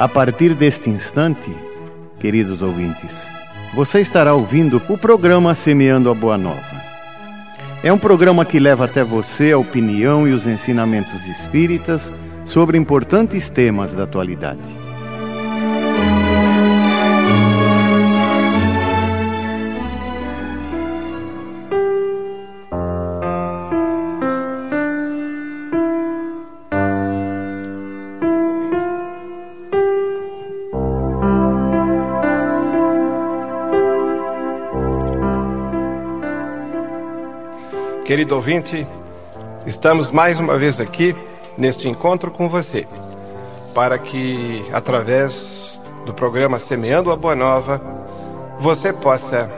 A partir deste instante, queridos ouvintes, você estará ouvindo o programa Semeando a Boa Nova. É um programa que leva até você a opinião e os ensinamentos espíritas sobre importantes temas da atualidade. Querido ouvinte, estamos mais uma vez aqui neste encontro com você, para que, através do programa Semeando a Boa Nova, você possa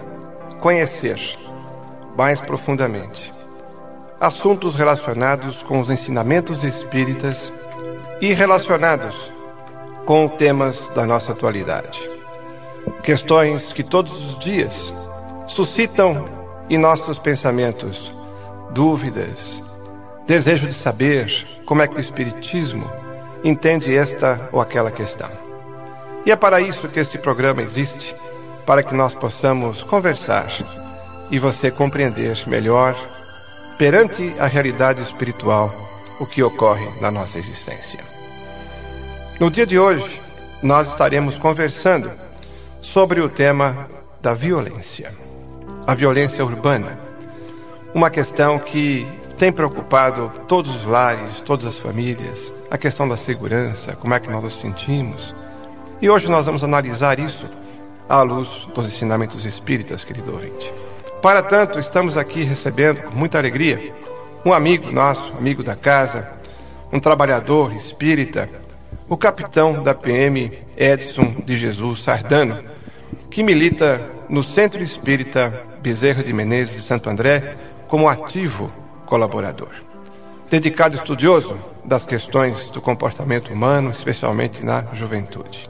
conhecer mais profundamente assuntos relacionados com os ensinamentos espíritas e relacionados com temas da nossa atualidade. Questões que todos os dias suscitam em nossos pensamentos dúvidas, desejo de saber como é que o Espiritismo entende esta ou aquela questão. E é para isso que este programa existe para que nós possamos conversar e você compreender melhor, perante a realidade espiritual, o que ocorre na nossa existência. No dia de hoje, nós estaremos conversando sobre o tema da violência, a violência urbana uma questão que tem preocupado todos os lares, todas as famílias, a questão da segurança, como é que nós nos sentimos. E hoje nós vamos analisar isso à luz dos ensinamentos espíritas, querido ouvinte. Para tanto, estamos aqui recebendo com muita alegria um amigo nosso, amigo da casa, um trabalhador espírita, o capitão da PM Edson de Jesus Sardano, que milita no Centro Espírita Bezerra de Menezes de Santo André, como ativo colaborador. Dedicado estudioso das questões do comportamento humano, especialmente na juventude.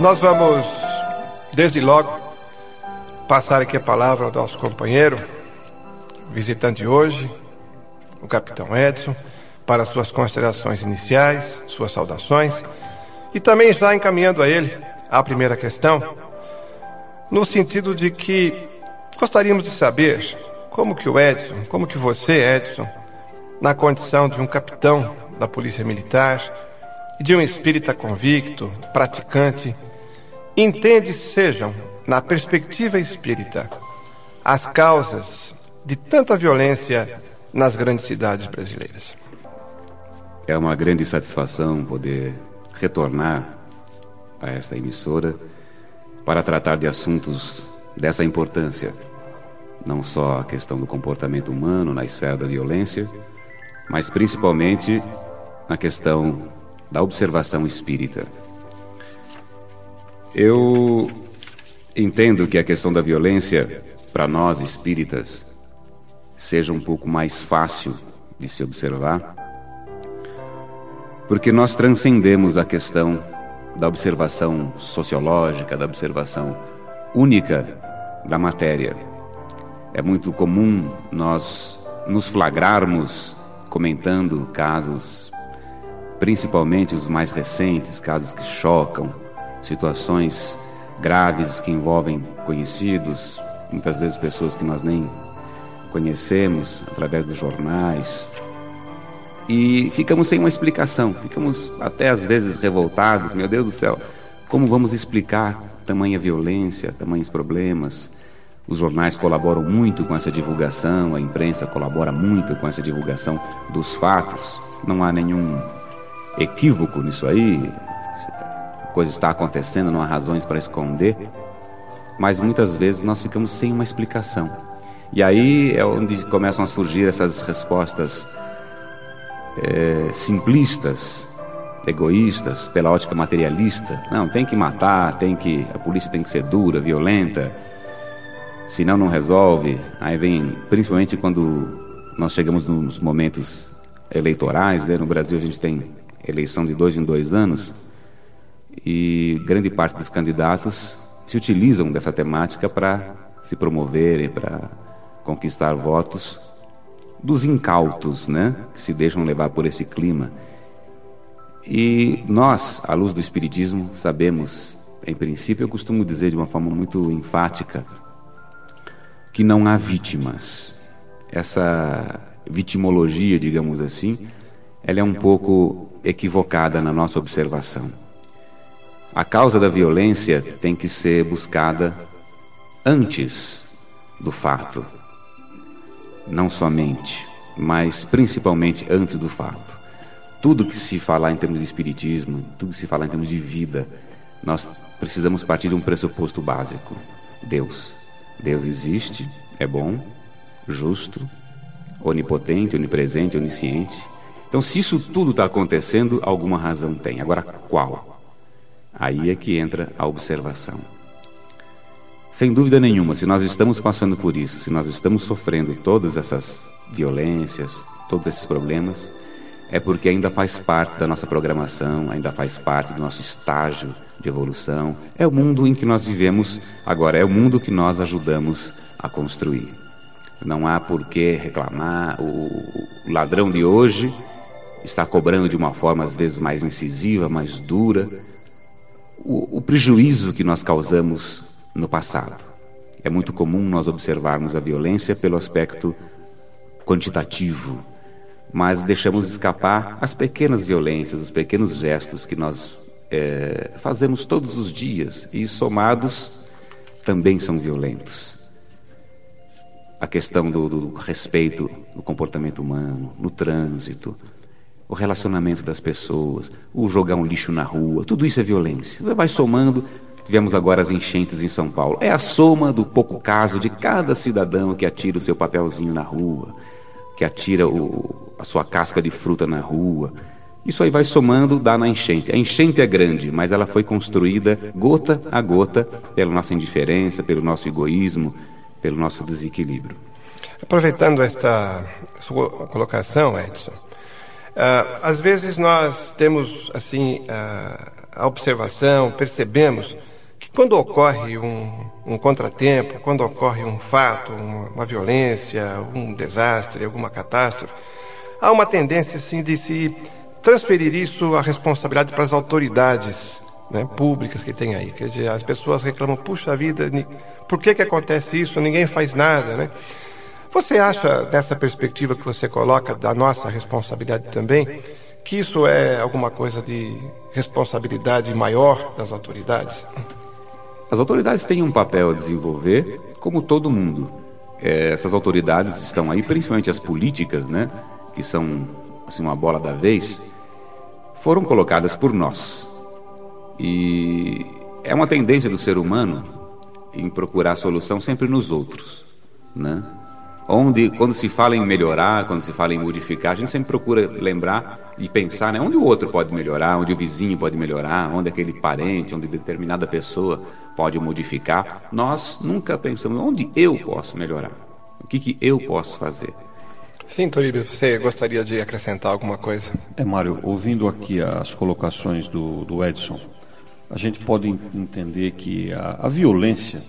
Nós vamos, desde logo, passar aqui a palavra ao nosso companheiro, visitante hoje, o capitão Edson para suas considerações iniciais, suas saudações, e também já encaminhando a ele a primeira questão, no sentido de que gostaríamos de saber como que o Edson, como que você, Edson, na condição de um capitão da Polícia Militar e de um espírita convicto, praticante, entende sejam, na perspectiva espírita, as causas de tanta violência nas grandes cidades brasileiras. É uma grande satisfação poder retornar a esta emissora para tratar de assuntos dessa importância. Não só a questão do comportamento humano na esfera da violência, mas principalmente na questão da observação espírita. Eu entendo que a questão da violência, para nós espíritas, seja um pouco mais fácil de se observar porque nós transcendemos a questão da observação sociológica, da observação única da matéria. É muito comum nós nos flagrarmos comentando casos, principalmente os mais recentes, casos que chocam, situações graves que envolvem conhecidos, muitas vezes pessoas que nós nem conhecemos através dos jornais, e ficamos sem uma explicação, ficamos até às vezes revoltados, meu Deus do céu, como vamos explicar tamanha violência, tamanhos problemas? Os jornais colaboram muito com essa divulgação, a imprensa colabora muito com essa divulgação dos fatos. Não há nenhum equívoco nisso aí. A coisa está acontecendo, não há razões para esconder. Mas muitas vezes nós ficamos sem uma explicação. E aí é onde começam a surgir essas respostas é, simplistas, egoístas, pela ótica materialista. Não, tem que matar, tem que a polícia tem que ser dura, violenta, senão não resolve. Aí vem, principalmente quando nós chegamos nos momentos eleitorais, né? no Brasil a gente tem eleição de dois em dois anos e grande parte dos candidatos se utilizam dessa temática para se promoverem, para conquistar votos, dos incautos, né, que se deixam levar por esse clima. E nós, à luz do Espiritismo, sabemos, em princípio, eu costumo dizer de uma forma muito enfática, que não há vítimas. Essa vitimologia, digamos assim, ela é um pouco equivocada na nossa observação. A causa da violência tem que ser buscada antes do fato, não somente, mas principalmente antes do fato. Tudo que se falar em termos de espiritismo, tudo que se falar em termos de vida, nós precisamos partir de um pressuposto básico: Deus. Deus existe, é bom, justo, onipotente, onipresente, onisciente. Então, se isso tudo está acontecendo, alguma razão tem. Agora, qual? Aí é que entra a observação. Sem dúvida nenhuma, se nós estamos passando por isso, se nós estamos sofrendo todas essas violências, todos esses problemas, é porque ainda faz parte da nossa programação, ainda faz parte do nosso estágio de evolução. É o mundo em que nós vivemos agora, é o mundo que nós ajudamos a construir. Não há por que reclamar. O ladrão de hoje está cobrando de uma forma às vezes mais incisiva, mais dura. O, o prejuízo que nós causamos no passado. É muito comum nós observarmos a violência pelo aspecto quantitativo, mas deixamos escapar as pequenas violências, os pequenos gestos que nós é, fazemos todos os dias e somados também são violentos. A questão do, do respeito no comportamento humano, no trânsito, o relacionamento das pessoas, o jogar um lixo na rua, tudo isso é violência. Você vai somando, Tivemos agora as enchentes em São Paulo. É a soma do pouco caso de cada cidadão que atira o seu papelzinho na rua, que atira o, a sua casca de fruta na rua. Isso aí vai somando, dá na enchente. A enchente é grande, mas ela foi construída gota a gota pela nossa indiferença, pelo nosso egoísmo, pelo nosso desequilíbrio. Aproveitando esta sua colocação, Edson, uh, às vezes nós temos assim uh, a observação, percebemos quando ocorre um, um contratempo, quando ocorre um fato, uma, uma, violência, um desastre, alguma catástrofe, há uma tendência assim, de se transferir isso a responsabilidade para as autoridades né, públicas que tem aí. Quer dizer, as pessoas reclamam, puxa vida, por que, que acontece isso? Ninguém faz nada, né? Você acha, dessa perspectiva que você coloca, da nossa responsabilidade também, que isso é alguma coisa de responsabilidade maior das autoridades? As autoridades têm um papel a desenvolver, como todo mundo. É, essas autoridades estão aí, principalmente as políticas, né, que são assim uma bola da vez, foram colocadas por nós. E é uma tendência do ser humano em procurar solução sempre nos outros, né? Onde quando se fala em melhorar, quando se fala em modificar, a gente sempre procura lembrar e pensar, né, onde o outro pode melhorar, onde o vizinho pode melhorar, onde aquele parente, onde determinada pessoa pode modificar. Nós nunca pensamos onde eu posso melhorar, o que, que eu posso fazer. Sim, Toribio, você gostaria de acrescentar alguma coisa? É, Mário, ouvindo aqui as colocações do, do Edson, a gente pode entender que a, a violência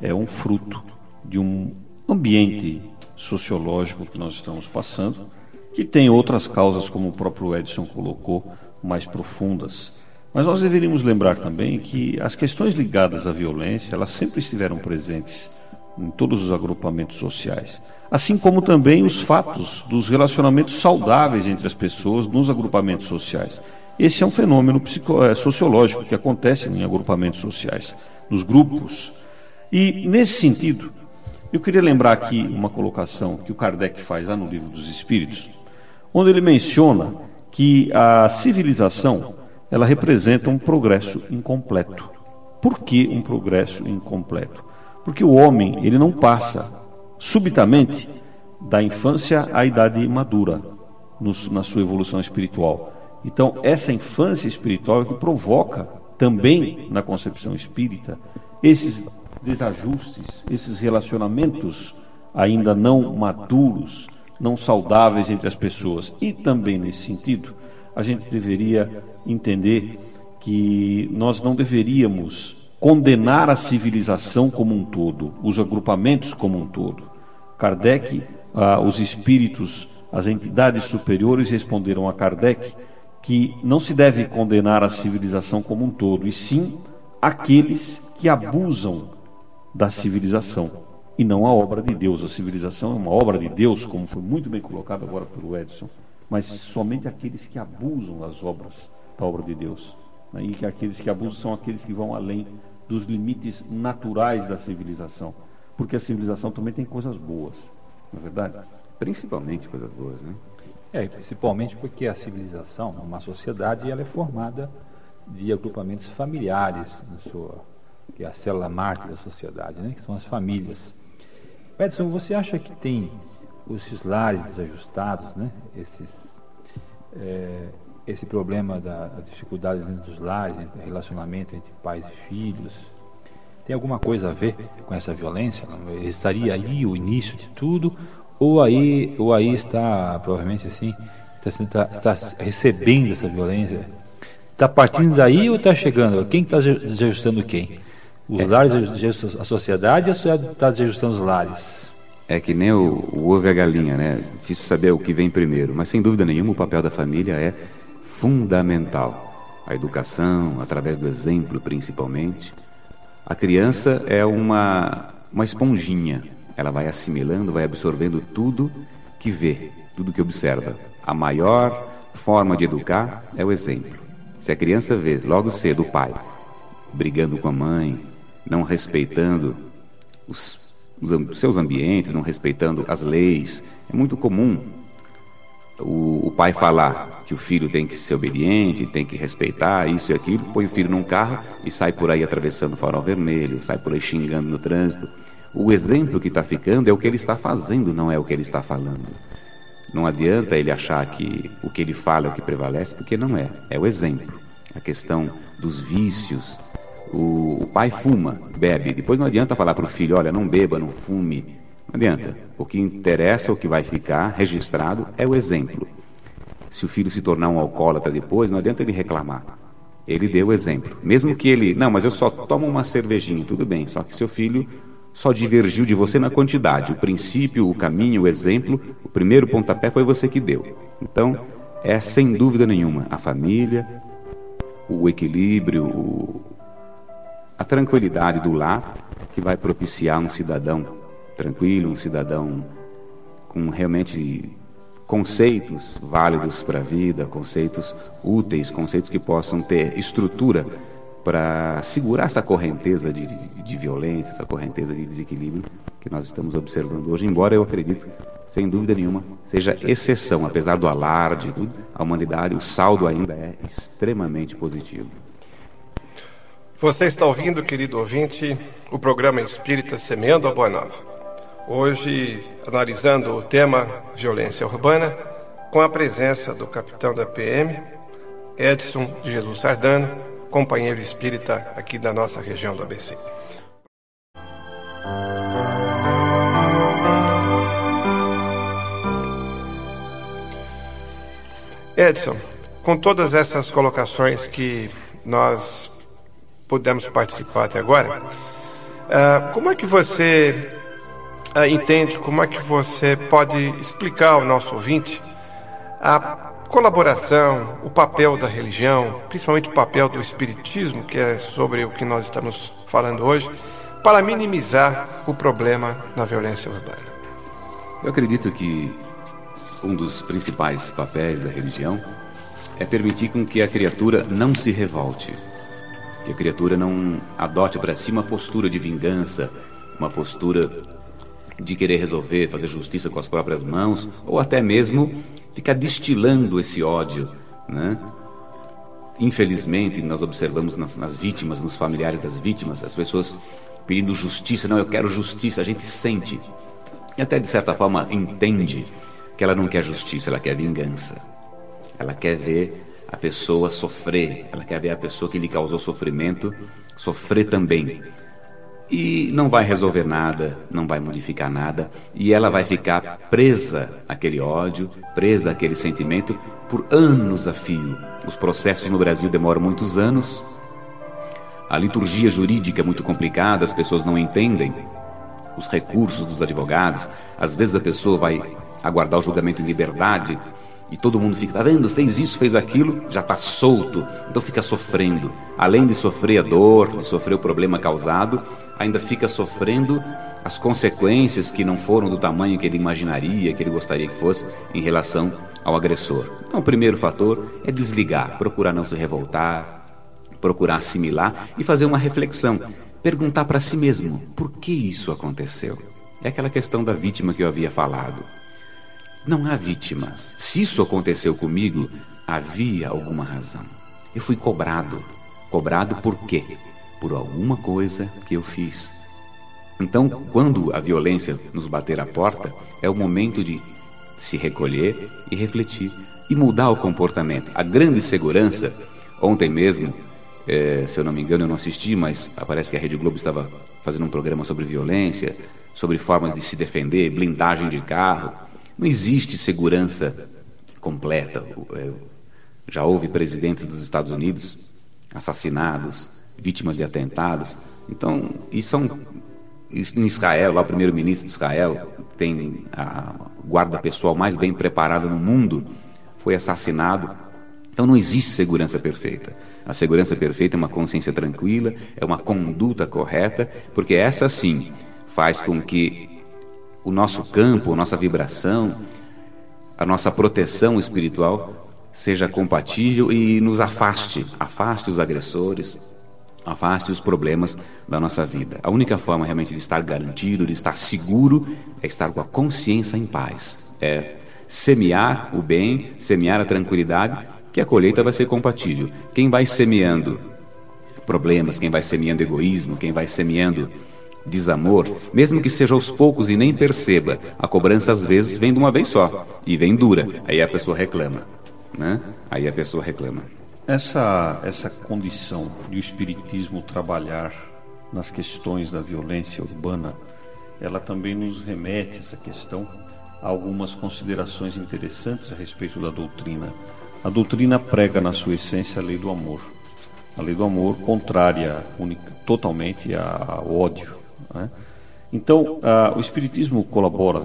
é um fruto de um ambiente sociológico que nós estamos passando, que tem outras causas, como o próprio Edson colocou, mais profundas. Mas nós deveríamos lembrar também que as questões ligadas à violência, elas sempre estiveram presentes em todos os agrupamentos sociais, assim como também os fatos dos relacionamentos saudáveis entre as pessoas nos agrupamentos sociais. Esse é um fenômeno é, sociológico que acontece em agrupamentos sociais, nos grupos. E, nesse sentido, eu queria lembrar aqui uma colocação que o Kardec faz lá no Livro dos Espíritos, onde ele menciona que a civilização ela representa um progresso incompleto. Por que um progresso incompleto? Porque o homem ele não passa subitamente da infância à idade madura no, na sua evolução espiritual. Então, essa infância espiritual é que provoca também na concepção espírita esses desajustes, esses relacionamentos ainda não maduros, não saudáveis entre as pessoas. E também nesse sentido, a gente deveria entender que nós não deveríamos condenar a civilização como um todo, os agrupamentos como um todo. Kardec, ah, os espíritos, as entidades superiores responderam a Kardec que não se deve condenar a civilização como um todo, e sim aqueles que abusam da civilização e não a obra de Deus. A civilização é uma obra de Deus, como foi muito bem colocado agora pelo Edson, mas somente aqueles que abusam das obras da obra de Deus. Né? E que aqueles que abusam são aqueles que vão além dos limites naturais da civilização. Porque a civilização também tem coisas boas, não é verdade? Principalmente coisas boas, né? É, principalmente porque a civilização, uma sociedade, ela é formada de agrupamentos familiares, na sua, que é a célula mártir da sociedade, né? que são as famílias. Edson, você acha que tem esses lares desajustados, né? Esses, é, esse problema da dificuldade dentro dos lares, entre relacionamento entre pais e filhos, tem alguma coisa a ver com essa violência? Estaria aí o início de tudo? Ou aí, ou aí está, provavelmente assim, está, está, está recebendo essa violência? Está partindo daí ou está chegando? Quem está desajustando quem? Os lares desajustam a sociedade ou a sociedade está desajustando os lares? É que nem o, o ovo e a galinha, né? Difícil saber o que vem primeiro, mas sem dúvida nenhuma o papel da família é fundamental. A educação, através do exemplo principalmente. A criança é uma, uma esponjinha. Ela vai assimilando, vai absorvendo tudo que vê, tudo que observa. A maior forma de educar é o exemplo. Se a criança vê logo cedo o pai brigando com a mãe, não respeitando os, os seus ambientes, não respeitando as leis. É muito comum o, o, pai falar que o filho tem que ser obediente, tem que respeitar isso e aquilo, põe o filho num carro e sai por aí atravessando o farol vermelho, sai por aí xingando no trânsito. O exemplo que está ficando é o que ele está fazendo, não é o que ele está falando. Não adianta ele achar que o que ele fala é o que prevalece, porque não é. É o exemplo. A questão dos vícios, o, o pai fuma, bebe. Depois não adianta falar para o filho: olha, não beba, não fume. Não adianta. O que interessa, o que vai ficar registrado é o exemplo. Se o filho se tornar um alcoólatra depois, não adianta ele reclamar. Ele deu o exemplo. Mesmo que ele, não, mas eu só tomo uma cervejinha, tudo bem. Só que seu filho só divergiu de você na quantidade. O princípio, o caminho, o exemplo, o primeiro pontapé foi você que deu. Então, é sem dúvida nenhuma a família, o equilíbrio, o, a tranquilidade do lar que vai propiciar um cidadão tranquilo, um cidadão com realmente conceitos válidos para a vida, conceitos úteis, conceitos que possam ter estrutura para segurar essa correnteza de, de, de, violência, essa correnteza de desequilíbrio que nós estamos observando hoje. Embora eu acredito, sem dúvida nenhuma, seja exceção, apesar do alarde, a humanidade, o saldo ainda é extremamente positivo. Você está ouvindo, querido ouvinte, o programa Espírita Semeando a Boa Nova. Hoje, analisando o tema violência urbana, com a presença do capitão da PM, Edson Jesus Sardano, companheiro espírita aqui da nossa região do ABC. Edson, com todas essas colocações que nós pudemos participar até agora. Uh, como é que você uh, entende, como é que você pode explicar ao nosso ouvinte a colaboração, o papel da religião, principalmente o papel do espiritismo, que é sobre o que nós estamos falando hoje, para minimizar o problema na violência urbana? Eu acredito que um dos principais papéis da religião é permitir com que a criatura não se revolte que a criatura não adote para si uma postura de vingança, uma postura de querer resolver, fazer justiça com as próprias mãos, ou até mesmo ficar destilando esse ódio, né? Infelizmente, nós observamos nas, nas vítimas, nos familiares das vítimas, as pessoas pedindo justiça. Não, eu quero justiça. A gente sente e até de certa forma entende que ela não quer justiça, ela quer vingança. Ela quer ver a pessoa sofrer, ela quer ver a pessoa que lhe causou sofrimento sofrer também. E não vai resolver nada, não vai modificar nada, e ela vai ficar presa àquele ódio, presa àquele sentimento por anos a fio. Os processos no Brasil demoram muitos anos, a liturgia jurídica é muito complicada, as pessoas não entendem os recursos dos advogados. Às vezes a pessoa vai aguardar o julgamento em liberdade e todo mundo fica, tá vendo? Fez isso, fez aquilo, já está solto, então fica sofrendo. Além de sofrer a dor, de sofrer o problema causado, ainda fica sofrendo as consequências que não foram do tamanho que ele imaginaria, que ele gostaria que fosse em relação ao agressor. Então, o primeiro fator é desligar, procurar não se revoltar, procurar assimilar e fazer uma reflexão. Perguntar para si mesmo: por que isso aconteceu? É aquela questão da vítima que eu havia falado. Não há vítimas. Se isso aconteceu comigo, havia alguma razão. Eu fui cobrado. Cobrado por quê? Por alguma coisa que eu fiz. Então, quando a violência nos bater à porta, é o momento de se recolher e refletir e mudar o comportamento. A grande segurança, ontem mesmo, é, se eu não me engano, eu não assisti, mas parece que a Rede Globo estava fazendo um programa sobre violência, sobre formas de se defender, blindagem de carro. Não existe segurança completa. É, já houve presidentes dos Estados Unidos assassinados, vítimas de atentados. Então, isso são em Israel, lá o primeiro-ministro de Israel, tem a guarda pessoal mais bem preparada no mundo, foi assassinado. Então não existe segurança perfeita. A segurança perfeita é uma consciência tranquila, é uma conduta correta, porque essa sim faz com que o nosso campo, a nossa vibração, a nossa proteção espiritual seja compatível e nos afaste, afaste os agressores, afaste os problemas da nossa vida. A única forma realmente de estar garantido, de estar seguro, é estar com a consciência em paz. É semear o bem, semear a tranquilidade, que a colheita vai ser compatível. Quem vai semeando problemas, quem vai semeando egoísmo, quem vai semeando desamor, mesmo que seja aos poucos e nem perceba, a cobrança às vezes vem de uma vez só e vem dura. Aí a pessoa reclama, né? Aí a pessoa reclama. Essa, essa condição de o Espiritismo trabalhar nas questões da violência urbana, ela também nos remete, essa questão, a algumas considerações interessantes a respeito da doutrina. A doutrina prega, na sua essência, a lei do amor. A lei do amor contrária única, totalmente ao ódio. Né? Então, a, o Espiritismo colabora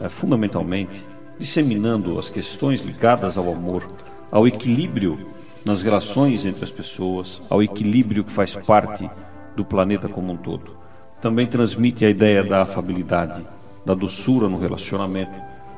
é, fundamentalmente disseminando as questões ligadas ao amor, ao equilíbrio nas relações entre as pessoas, ao equilíbrio que faz parte do planeta como um todo. Também transmite a ideia da afabilidade, da doçura no relacionamento,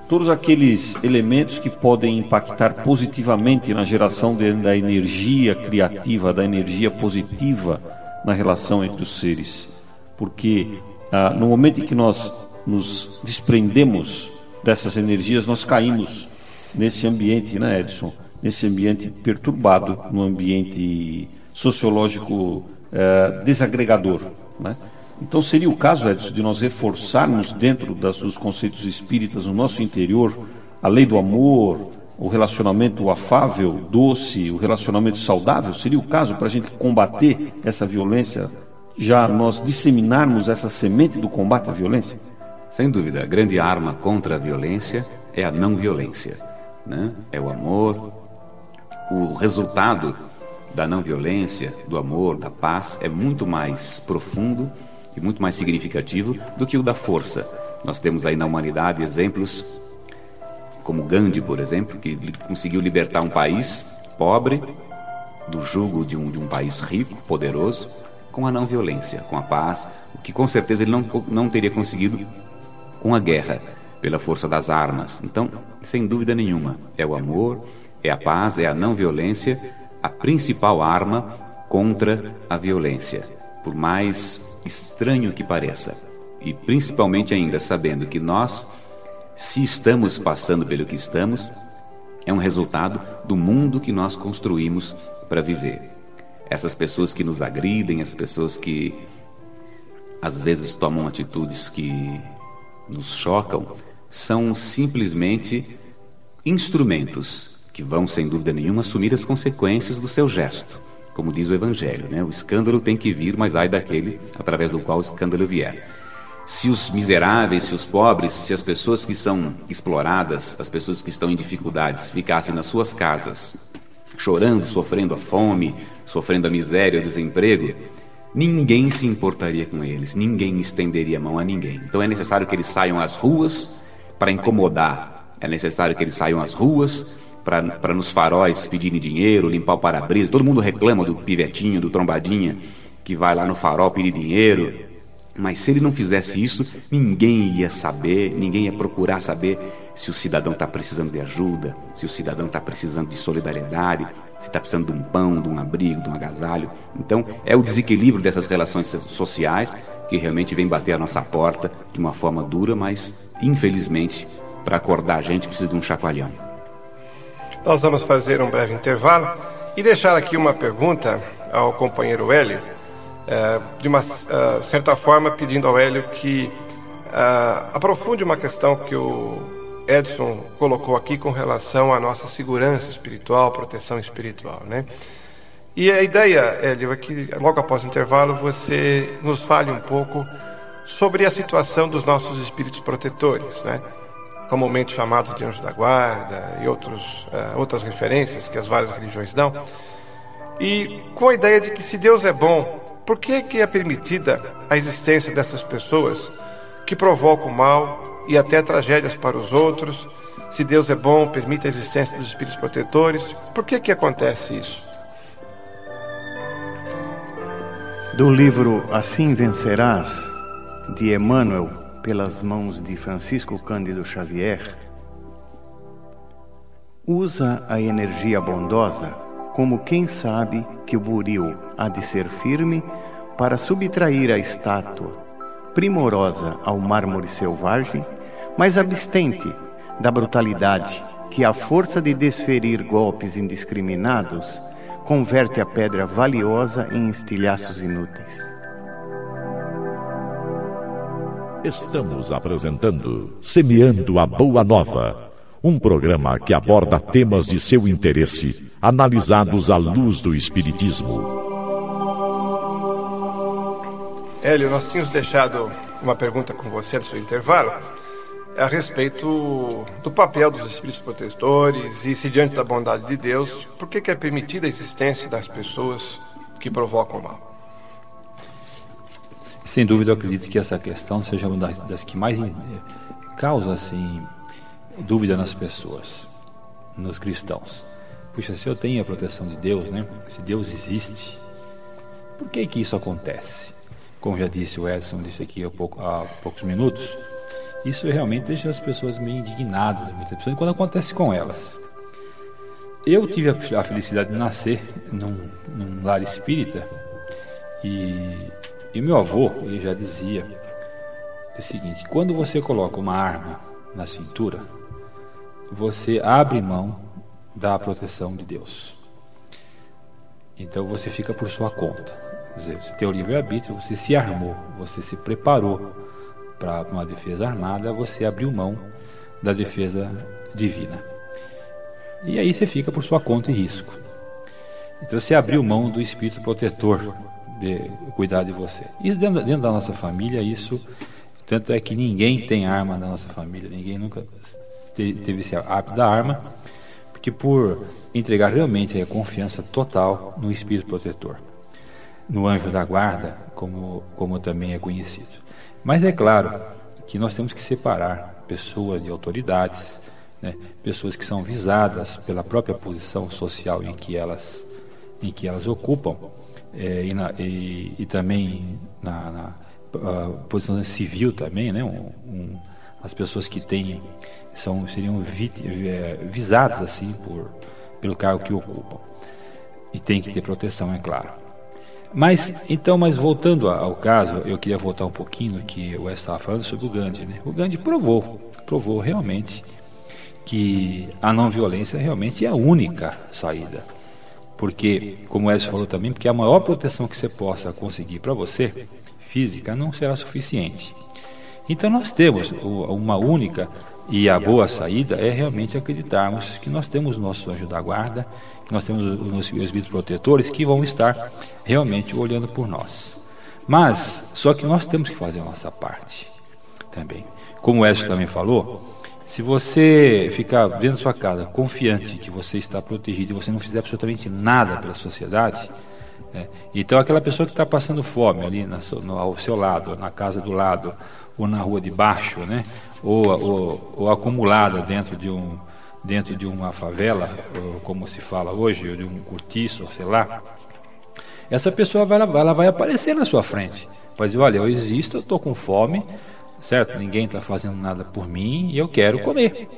todos aqueles elementos que podem impactar positivamente na geração de, da energia criativa, da energia positiva na relação entre os seres. Porque ah, no momento em que nós nos desprendemos dessas energias, nós caímos nesse ambiente, né, Edson? nesse ambiente perturbado, num ambiente sociológico eh, desagregador. Né? Então seria o caso, Edson, de nós reforçarmos dentro das, dos conceitos espíritas, no nosso interior, a lei do amor, o relacionamento afável, doce, o relacionamento saudável? Seria o caso para a gente combater essa violência, já nós disseminarmos essa semente do combate à violência? Sem dúvida, a grande arma contra a violência é a não violência. Né? É o amor, o resultado da não violência, do amor, da paz é muito mais profundo e muito mais significativo do que o da força. Nós temos aí na humanidade exemplos como Gandhi, por exemplo, que conseguiu libertar um país pobre do jugo de um, de um país rico, poderoso, com a não violência, com a paz, o que com certeza ele não, não teria conseguido com a guerra, pela força das armas. Então, sem dúvida nenhuma, é o amor, é a paz, é a não violência, a principal arma contra a violência, por mais estranho que pareça. E principalmente ainda sabendo que nós, se estamos passando pelo que estamos, é um resultado do mundo que nós construímos para viver. Essas pessoas que nos agridem, as pessoas que às vezes tomam atitudes que nos chocam, são simplesmente instrumentos que vão, sem dúvida nenhuma, assumir as consequências do seu gesto. Como diz o Evangelho, né? o escândalo tem que vir, mas ai daquele através do qual o escândalo vier. Se os miseráveis, se os pobres, se as pessoas que são exploradas, as pessoas que estão em dificuldades, ficassem nas suas casas, chorando, sofrendo a fome, sofrendo a miséria, o desemprego, ninguém se importaria com eles, ninguém estenderia a mão a ninguém. Então é necessário que eles saiam às ruas para incomodar, é necessário que eles saiam às ruas para nos faróis pedirem dinheiro, limpar o para-brisa. Todo mundo reclama do pivetinho, do trombadinha, que vai lá no farol pedir dinheiro. Mas se ele não fizesse isso, ninguém ia saber, ninguém ia procurar saber se o cidadão está precisando de ajuda, se o cidadão está precisando de solidariedade, se está precisando de um pão, de um abrigo, de um agasalho. Então, é o desequilíbrio dessas relações sociais que realmente vem bater a nossa porta de uma forma dura, mas infelizmente, para acordar a gente precisa de um chacoalhão. Nós vamos fazer um breve intervalo e deixar aqui uma pergunta ao companheiro Hélio, de uma uh, certa forma pedindo ao Hélio que uh, aprofunde uma questão que o Edson colocou aqui com relação à nossa segurança espiritual, proteção espiritual, né? E a ideia, Hélio, é que logo após o intervalo você nos fale um pouco sobre a situação dos nossos espíritos protetores, né? comumente chamados de anjo da guarda e outros, uh, outras referências que as várias religiões dão. E com a ideia de que se Deus é bom, por que, que é permitida a existência dessas pessoas que provocam mal, e até tragédias para os outros. Se Deus é bom, permite a existência dos espíritos protetores. Por que que acontece isso? Do livro Assim Vencerás, de Emmanuel, pelas mãos de Francisco Cândido Xavier, usa a energia bondosa como quem sabe que o buril há de ser firme para subtrair a estátua primorosa ao mármore selvagem mas abstente da brutalidade que, à força de desferir golpes indiscriminados, converte a pedra valiosa em estilhaços inúteis. Estamos apresentando Semeando a Boa Nova, um programa que aborda temas de seu interesse, analisados à luz do Espiritismo. Hélio, nós tínhamos deixado uma pergunta com você no seu intervalo a respeito do papel dos espíritos protetores e se diante da bondade de Deus, por que, é permitida a existência das pessoas que provocam mal? Sem dúvida, eu acredito que essa questão seja uma das, das que mais eh, causa assim, dúvida nas pessoas, nos cristãos. Puxa, se eu tenho a proteção de Deus, né? se Deus existe, por que, que isso acontece? Como já disse o Edson, disse aqui há, pouco, há poucos minutos, isso realmente deixa as pessoas meio indignadas, muitas pessoas, quando acontece com elas. Eu tive a felicidade de nascer num, num lar espírita e, e meu avô ele já dizia o seguinte: quando você coloca uma arma na cintura, você abre mão da proteção de Deus. Então você fica por sua conta. Quer dizer, você tem o livre-arbítrio, você se armou, você se preparou para uma defesa armada, você abriu mão da defesa divina. E aí você fica por sua conta e risco. Então você abriu mão do espírito protetor de cuidar de você. Isso dentro, dentro da nossa família, isso tanto é que ninguém tem arma na nossa família, ninguém nunca teve esse hábito da arma, porque por entregar realmente a confiança total no espírito protetor, no anjo da guarda, como, como também é conhecido. Mas é claro que nós temos que separar pessoas de autoridades, né, pessoas que são visadas pela própria posição social em que elas, em que elas ocupam, é, e, na, e, e, também na, na posição civil também, né, um, um, as pessoas que têm são seriam vit, é, visadas assim por pelo cargo que ocupam e tem que ter proteção, é claro. Mas, então, mas voltando ao caso, eu queria voltar um pouquinho no que o Wes estava falando sobre o Gandhi. Né? O Gandhi provou, provou realmente que a não violência realmente é a única saída. Porque, como o Wes falou também, porque a maior proteção que você possa conseguir para você, física, não será suficiente. Então nós temos uma única e a boa saída é realmente acreditarmos que nós temos nosso anjo da guarda, que nós temos os nossos espíritos protetores que vão estar realmente olhando por nós. Mas, só que nós temos que fazer a nossa parte também. Como o Edson também falou, se você ficar dentro da sua casa confiante que você está protegido e você não fizer absolutamente nada pela sociedade, É. Então, aquela pessoa que está passando fome ali na, no, ao seu lado, na casa do lado, ou na rua de baixo, né? ou, ou, ou acumulada dentro de, um, dentro de uma favela, como se fala hoje, ou de um cortiço, sei lá, essa pessoa vai, ela vai aparecer na sua frente. Vai dizer, olha, eu existo, eu estou com fome, certo? Ninguém está fazendo nada por mim e eu quero comer.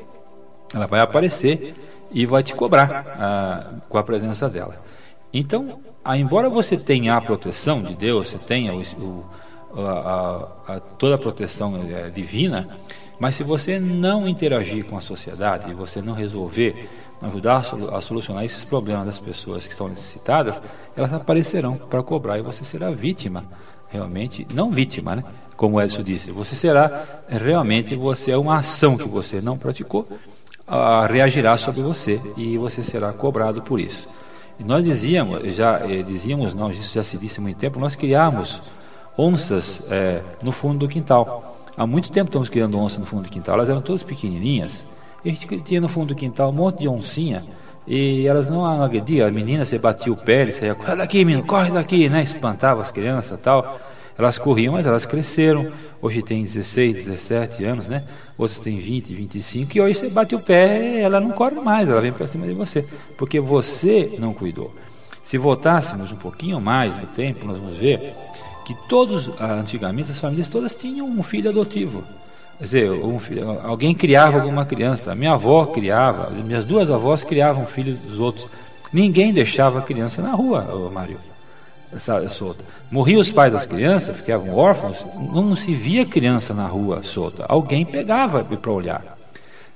Ela vai aparecer e vai te cobrar ah, com a presença dela. Então, ah, embora você tenha a proteção de Deus, você tenha o, o, a, a, toda a proteção é, divina, mas se você não interagir com a sociedade você não resolver, não ajudar a solucionar esses problemas das pessoas que estão necessitadas, elas aparecerão para cobrar e você será vítima, realmente, não vítima, né? Como o Edson disse, você será realmente, você é uma ação que você não praticou, a, reagirá sobre você e você será cobrado por isso. Nós dizíamos, já eh, dizíamos, não, isso já se disse há muito tempo, nós criamos onças é, no fundo do quintal. Há muito tempo estamos criando onças no fundo do quintal. Elas eram todas pequenininhas. E a gente tinha no fundo do quintal um monte de oncinha. E elas não agrediam. A menina, você batia o pé, saía, corre daqui, menino, corre daqui, né? Espantava as crianças e tal. Elas corriam, mas elas cresceram. Hoje tem 16, 17 anos, né? Outros têm 20, 25. E hoje você bate o pé, ela não corre mais, ela vem para cima de você. Porque você não cuidou. Se voltássemos um pouquinho mais no tempo, nós vamos ver que todos, ah, antigamente, as famílias todas tinham um filho adotivo. Quer dizer, um filho, alguém criava alguma criança. Minha avó criava, minhas duas avós criavam filhos dos outros. Ninguém deixava a criança na rua, Mário, solta. Morriam os pais das crianças, ficavam órfãos, não se via criança na rua solta. Alguém pegava para olhar.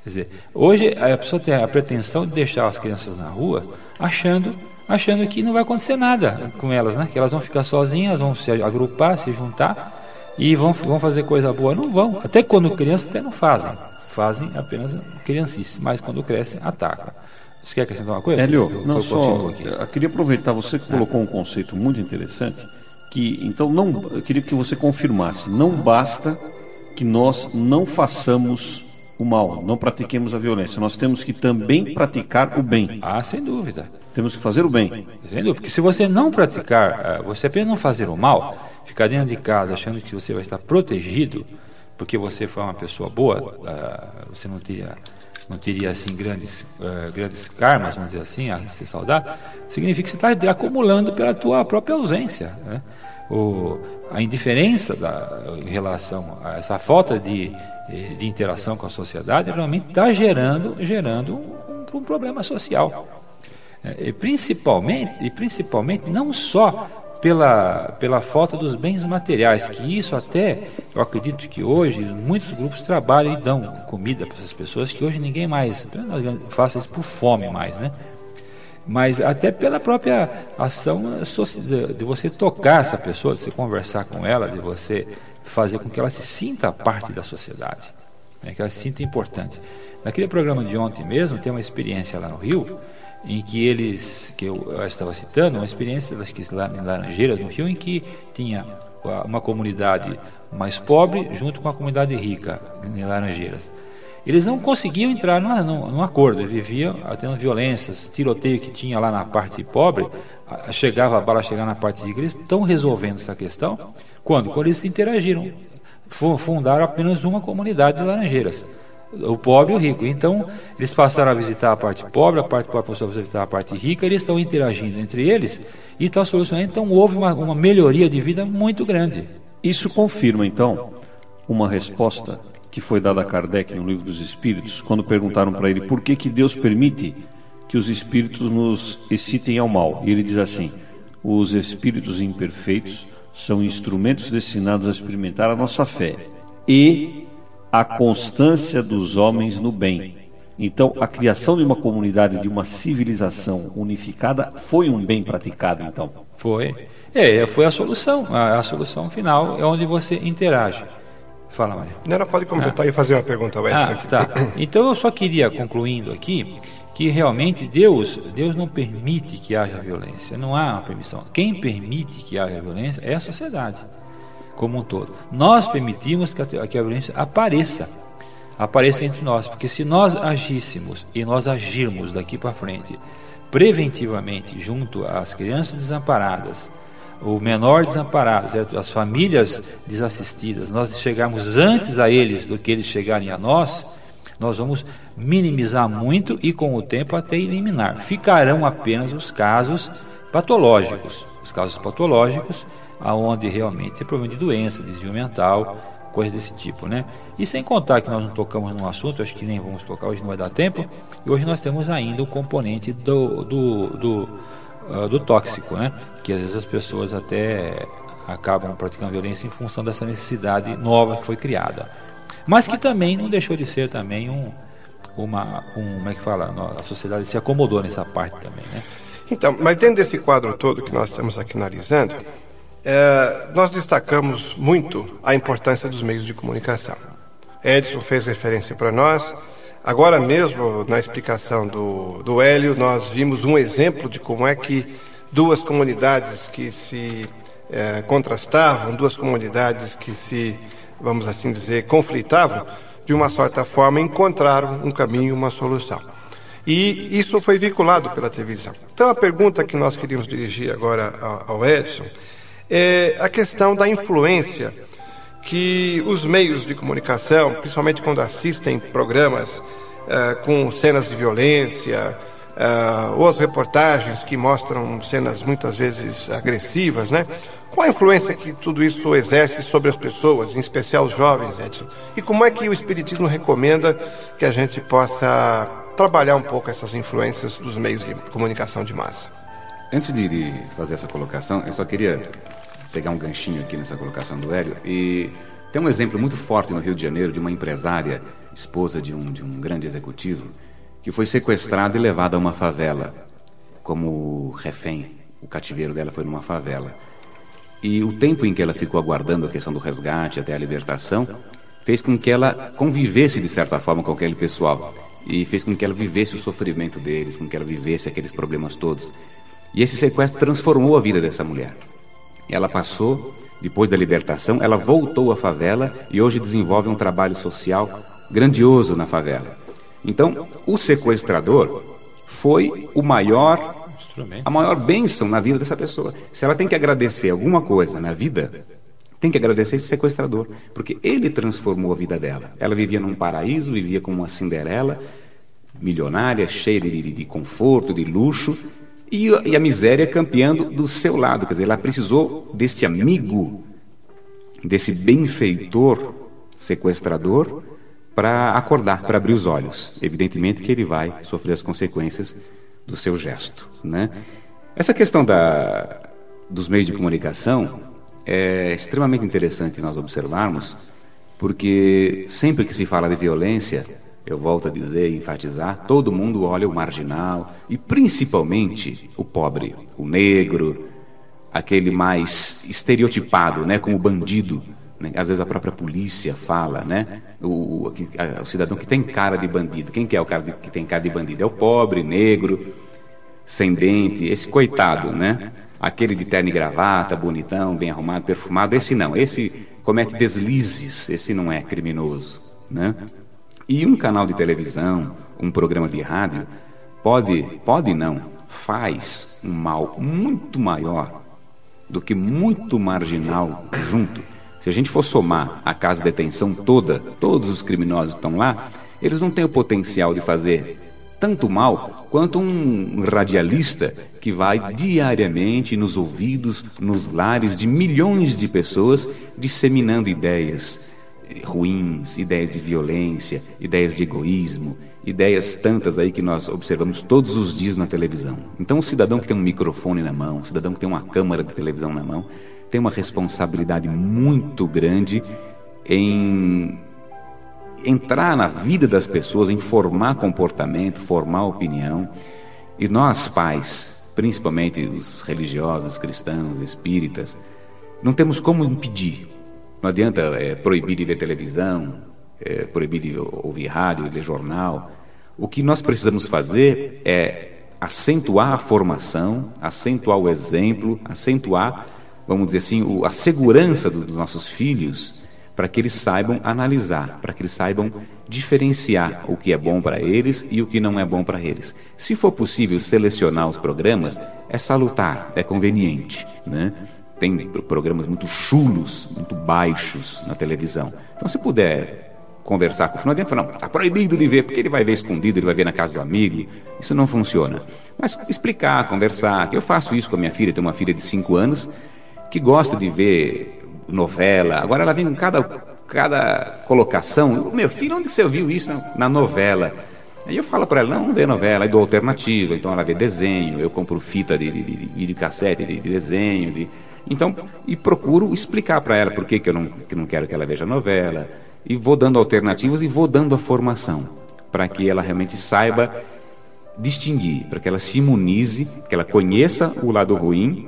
Quer dizer, hoje a pessoa tem a pretensão de deixar as crianças na rua, achando achando que não vai acontecer nada com elas, né? Que elas vão ficar sozinhas, vão se agrupar, se juntar e vão, vão fazer coisa boa. Não vão. Até quando crianças até não fazem. Fazem apenas criancice, mas quando crescem, atacam. Você quer acrescentar uma coisa? Hélio, eu, não eu só. Eu queria aproveitar, você que colocou um conceito muito interessante, que então não. Eu queria que você confirmasse, não basta que nós não façamos o mal, não pratiquemos a violência. Nós temos que também praticar o bem. Ah, sem dúvida. Temos que fazer o bem. Porque se você não praticar, eh, você apenas não fazer o mal, ficar dentro de casa achando que você vai estar protegido, porque você foi uma pessoa boa, eh, você não teria, não teria assim grandes, eh, grandes karmas, vamos dizer assim, a ser saudável, significa que você está acumulando pela tua própria ausência. Né? O, a indiferença da, em relação a essa falta de, de interação com a sociedade realmente está gerando, gerando um, um problema social. É, e principalmente, e principalmente não só pela, pela falta dos bens materiais, que isso até, eu acredito que hoje muitos grupos trabalham e dão comida para essas pessoas, que hoje ninguém mais faça isso por fome mais, né? Mas até pela própria ação de você tocar essa pessoa, de você conversar com ela, de você fazer com que ela se sinta parte da sociedade, né? que ela se sinta importante. Naquele programa de ontem mesmo, tem uma experiência lá no Rio, em que eles, que eu, eu estava citando, uma experiência acho que lá em Laranjeiras, no Rio, em que tinha uma comunidade mais pobre junto com a comunidade rica em Laranjeiras. Eles não conseguiam entrar num, num, num acordo, eles viviam tendo violências, tiroteio que tinha lá na parte pobre, chegava a bala chegar na parte rica. Eles estão resolvendo essa questão quando? Quando eles interagiram, fundaram apenas uma comunidade de Laranjeiras o pobre e o rico. Então, eles passaram a visitar a parte pobre, a parte pobre passou a visitar a parte rica, eles estão interagindo entre eles e estão solucionando. Então, houve uma, uma melhoria de vida muito grande. Isso confirma, então, uma resposta que foi dada a Kardec no Livro dos Espíritos, quando perguntaram para ele por que, que Deus permite que os espíritos nos excitem ao mal. E ele diz assim: os espíritos imperfeitos são instrumentos destinados a experimentar a nossa fé e a constância dos homens no bem. Então, a criação de uma comunidade, de uma civilização unificada, foi um bem praticado, então? Foi. É, foi a solução. A, a solução final é onde você interage. Fala, Maria. Não pode completar ah. e fazer uma pergunta ao Edson ah, aqui. Tá. Então, eu só queria, concluindo aqui, que realmente Deus, Deus não permite que haja violência. Não há uma permissão. Quem permite que haja violência é a sociedade como um todo. Nós permitimos que a, que a violência apareça, apareça entre nós, porque se nós agíssemos e nós agirmos daqui para frente preventivamente junto às crianças desamparadas, o menor desamparado, certo? as famílias desassistidas, nós chegarmos antes a eles do que eles chegarem a nós, nós vamos minimizar muito e com o tempo até eliminar. Ficarão apenas os casos patológicos, os casos patológicos, aonde realmente é problema de doença, desvio mental, coisas desse tipo, né? E sem contar que nós não tocamos no assunto, acho que nem vamos tocar hoje, não vai dar tempo. E hoje nós temos ainda o componente do, do, do, uh, do tóxico, né? Que às vezes as pessoas até acabam praticando violência em função dessa necessidade nova que foi criada. Mas que também não deixou de ser também um, uma, um, como é que fala, a sociedade se acomodou nessa parte também, né? Então, mas dentro desse quadro todo que nós estamos aqui analisando, é, nós destacamos muito a importância dos meios de comunicação. Edson fez referência para nós. Agora mesmo, na explicação do, do Hélio, nós vimos um exemplo de como é que duas comunidades que se é, contrastavam, duas comunidades que se, vamos assim dizer, conflitavam, de uma certa forma encontraram um caminho, uma solução. E isso foi vinculado pela televisão. Então a pergunta que nós queríamos dirigir agora ao Edson é a questão da influência que os meios de comunicação, principalmente quando assistem programas uh, com cenas de violência, uh, ou as reportagens que mostram cenas muitas vezes agressivas, né? Qual a influência que tudo isso exerce sobre as pessoas, em especial os jovens, Edson? E como é que o Espiritismo recomenda que a gente possa trabalhar um pouco essas influências dos meios de comunicação de massa? Antes de, fazer essa colocação, eu só queria pegar um ganchinho aqui nessa colocação do Hélio. E tem um exemplo muito forte no Rio de Janeiro de uma empresária, esposa de um, de um grande executivo, que foi sequestrada e levada a uma favela como refém. O cativeiro dela foi numa favela. E o tempo em que ela ficou aguardando a questão do resgate até a libertação fez com que ela convivesse de certa forma com aquele pessoal e fez com que ela vivesse o sofrimento deles, com que ela vivesse aqueles problemas todos. E esse sequestro transformou a vida dessa mulher. Ela passou, depois da libertação, ela voltou à favela e hoje desenvolve um trabalho social grandioso na favela. Então, o sequestrador foi o maior a maior bênção na vida dessa pessoa. Se ela tem que agradecer alguma coisa na vida, tem que agradecer esse sequestrador, porque ele transformou a vida dela. Ela vivia num paraíso, vivia como uma Cinderela, milionária, cheia de, de, de conforto, de luxo, e, e a miséria campeando do seu lado. Quer dizer, ela precisou deste amigo, desse benfeitor sequestrador, para acordar, para abrir os olhos. Evidentemente que ele vai sofrer as consequências do seu gesto. Né? Essa questão da, dos meios de comunicação é extremamente interessante nós observarmos, porque sempre que se fala de violência, eu volto a dizer e enfatizar, todo mundo olha o marginal e principalmente o pobre, o negro, aquele mais estereotipado, né, como bandido. Né? Às vezes a própria polícia fala, né, o, o, o, cidadão que tem cara de bandido. Quem que é o cara de, que tem cara de bandido? É o pobre, negro, sem dente, esse coitado, né? Aquele de terno e gravata, bonitão, bem arrumado, perfumado. Esse não, esse comete deslizes, esse não é criminoso, né? E um canal de televisão, um programa de rádio, pode, pode não, faz um mal muito maior do que muito marginal junto. Se a gente for somar a casa de detenção toda, todos os criminosos que estão lá, eles não têm o potencial de fazer tanto mal quanto um radialista que vai diariamente nos ouvidos, nos lares de milhões de pessoas, disseminando ideias, ruins, ideias de violência, ideias de egoísmo, ideias tantas aí que nós observamos todos os dias na televisão. Então, o cidadão que tem um microfone na mão, o cidadão que tem uma câmera de televisão na mão, tem uma responsabilidade muito grande em entrar na vida das pessoas, em formar comportamento, formar opinião. E nós, pais, principalmente os religiosos, cristãos, espíritas, não temos como impedir não adianta é, proibir de ver televisão, é, proibir de ouvir rádio, ler jornal. O que nós precisamos fazer é acentuar a formação, acentuar o exemplo, acentuar, vamos dizer assim, a segurança dos nossos filhos, para que eles saibam analisar, para que eles saibam diferenciar o que é bom para eles e o que não é bom para eles. Se for possível selecionar os programas, é salutar, é conveniente, né? Tem programas muito chulos, muito baixos na televisão. Então, se puder conversar com o adianta falar, não, está proibido de ver, porque ele vai ver escondido, ele vai ver na casa do amigo. Isso não funciona. Mas explicar, conversar, eu faço isso com a minha filha, tenho uma filha de 5 anos, que gosta de ver novela. Agora ela vem com cada, cada colocação. Meu filho, onde você viu isso na, na novela? Aí eu falo para ela, não, não vê novela, aí dou alternativa, então ela vê desenho, eu compro fita de, de, de videocassete, de, de desenho, de... Então, e procuro explicar para ela por que, que eu não, que não quero que ela veja novela, e vou dando alternativas e vou dando a formação, para que ela realmente saiba distinguir, para que ela se imunize, que ela conheça o lado ruim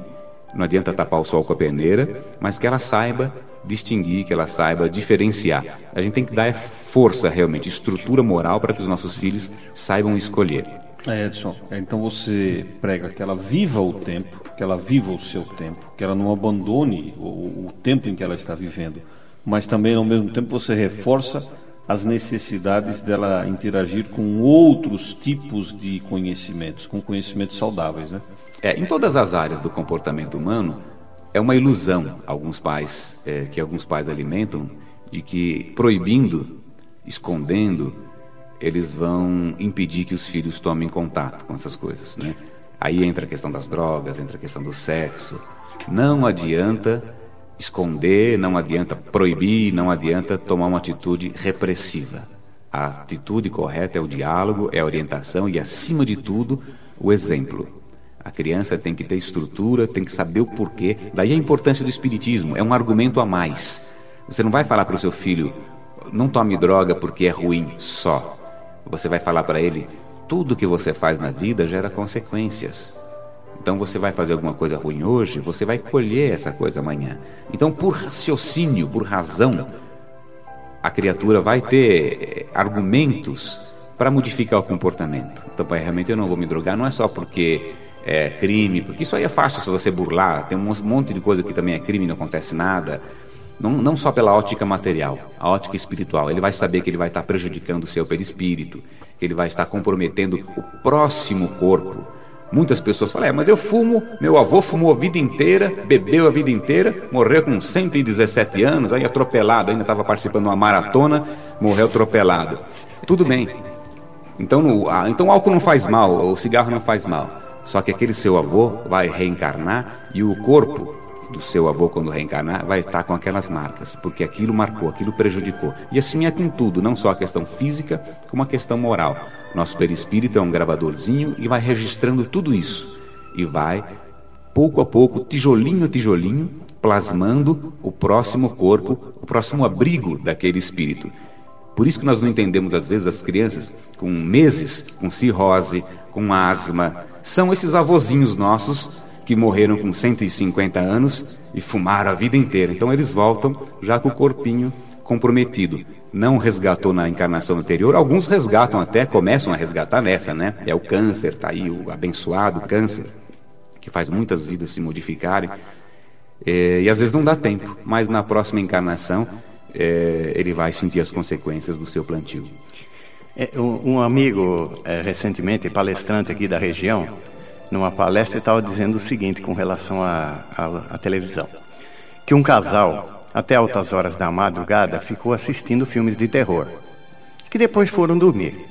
não adianta tapar o sol com a peneira, mas que ela saiba distinguir, que ela saiba diferenciar. A gente tem que dar força realmente, estrutura moral para que os nossos filhos saibam escolher. É, Edson, é, então você prega que ela viva o tempo, que ela viva o seu tempo, que ela não abandone o, o tempo em que ela está vivendo, mas também ao mesmo tempo você reforça as necessidades dela interagir com outros tipos de conhecimentos, com conhecimentos saudáveis, né? É, em todas as áreas do comportamento humano, é uma ilusão alguns pais é, que alguns pais alimentam de que proibindo, escondendo, eles vão impedir que os filhos tomem contato com essas coisas, né? Aí entra a questão das drogas, entra a questão do sexo. Não adianta esconder, não adianta proibir, não adianta tomar uma atitude repressiva. A atitude correta é o diálogo, é a orientação e, acima de tudo, o exemplo. A criança tem que ter estrutura, tem que saber o porquê. Daí a importância do espiritismo, é um argumento a mais. Você não vai falar para o seu filho, não tome droga porque é ruim só. Você vai falar para ele, tudo que você faz na vida gera consequências. Então você vai fazer alguma coisa ruim hoje, você vai colher essa coisa amanhã. Então, por raciocínio, por razão, a criatura vai ter eh, argumentos para modificar o comportamento. Então, pai, realmente eu não vou me drogar, não é só porque é crime, porque isso aí é fácil se você burlar, tem um monte de coisa que também é crime, não acontece nada. Não, não só pela ótica material, a ótica espiritual. Ele vai saber que ele vai estar prejudicando o seu perispírito, que ele vai estar comprometendo o próximo corpo. Muitas pessoas falam, é, mas eu fumo, meu avô fumou a vida inteira, bebeu a vida inteira, morreu com 117 anos, aí atropelado, ainda estava participando de uma maratona, morreu atropelado. Tudo bem. Então, no, então álcool não faz mal, o cigarro não faz mal. Só que aquele seu avô vai reencarnar e o corpo do seu avô, quando reencarnar, vai estar com aquelas marcas, porque aquilo marcou, aquilo prejudicou. E assim é com tudo, não só a questão física, como a questão moral. Nosso perispírito é um gravadorzinho e vai registrando tudo isso. E vai, pouco a pouco, tijolinho a tijolinho, plasmando o próximo corpo, o próximo abrigo daquele espírito. Por isso que nós não entendemos, às vezes, as crianças com meses, com cirrose, com asma, são esses avôzinhos nossos que morreram com 150 anos e fumaram a vida inteira. Então eles voltam já com o corpinho comprometido. Não resgatou na encarnação anterior, alguns resgatam até, começam a resgatar nessa, né? É o câncer, tá aí o abençoado câncer, que faz muitas vidas se modificarem. É, e às vezes não dá tempo, mas na próxima encarnação é, ele vai sentir as consequências do seu plantio. É, um, amigo, é, recentemente, palestrante aqui da região, numa palestra, estava dizendo o seguinte com relação à televisão: que um casal, até altas horas da madrugada, ficou assistindo filmes de terror, que depois foram dormir.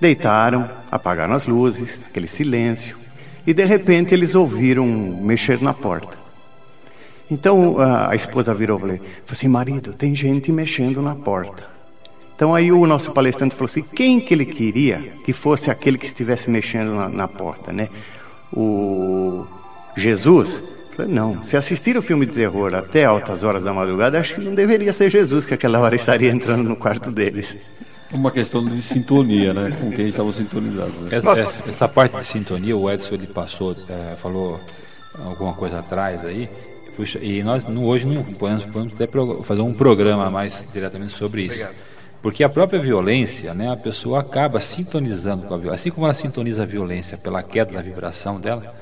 Deitaram, apagaram as luzes, aquele silêncio, e de repente eles ouviram mexer na porta. Então a, a esposa virou e falou assim: marido, tem gente mexendo na porta. Então aí o nosso palestrante falou assim: quem que ele queria que fosse aquele que estivesse mexendo na, na porta, né? O Jesus? Falei, não, se assistir o filme de terror até altas horas da madrugada, acho que não deveria ser Jesus que aquela hora estaria entrando no quarto deles. Uma questão de sintonia, né? Com quem estavam sintonizados. Né? Essa, essa, essa, parte de sintonia, o Edson ele passou, é, falou alguma coisa atrás aí. Puxa, e nós hoje não podemos, podemos até fazer um programa mais diretamente sobre isso. Obrigado. Porque a própria violência, né, a pessoa acaba sintonizando com a violência. Assim como ela sintoniza a violência pela queda da vibração dela,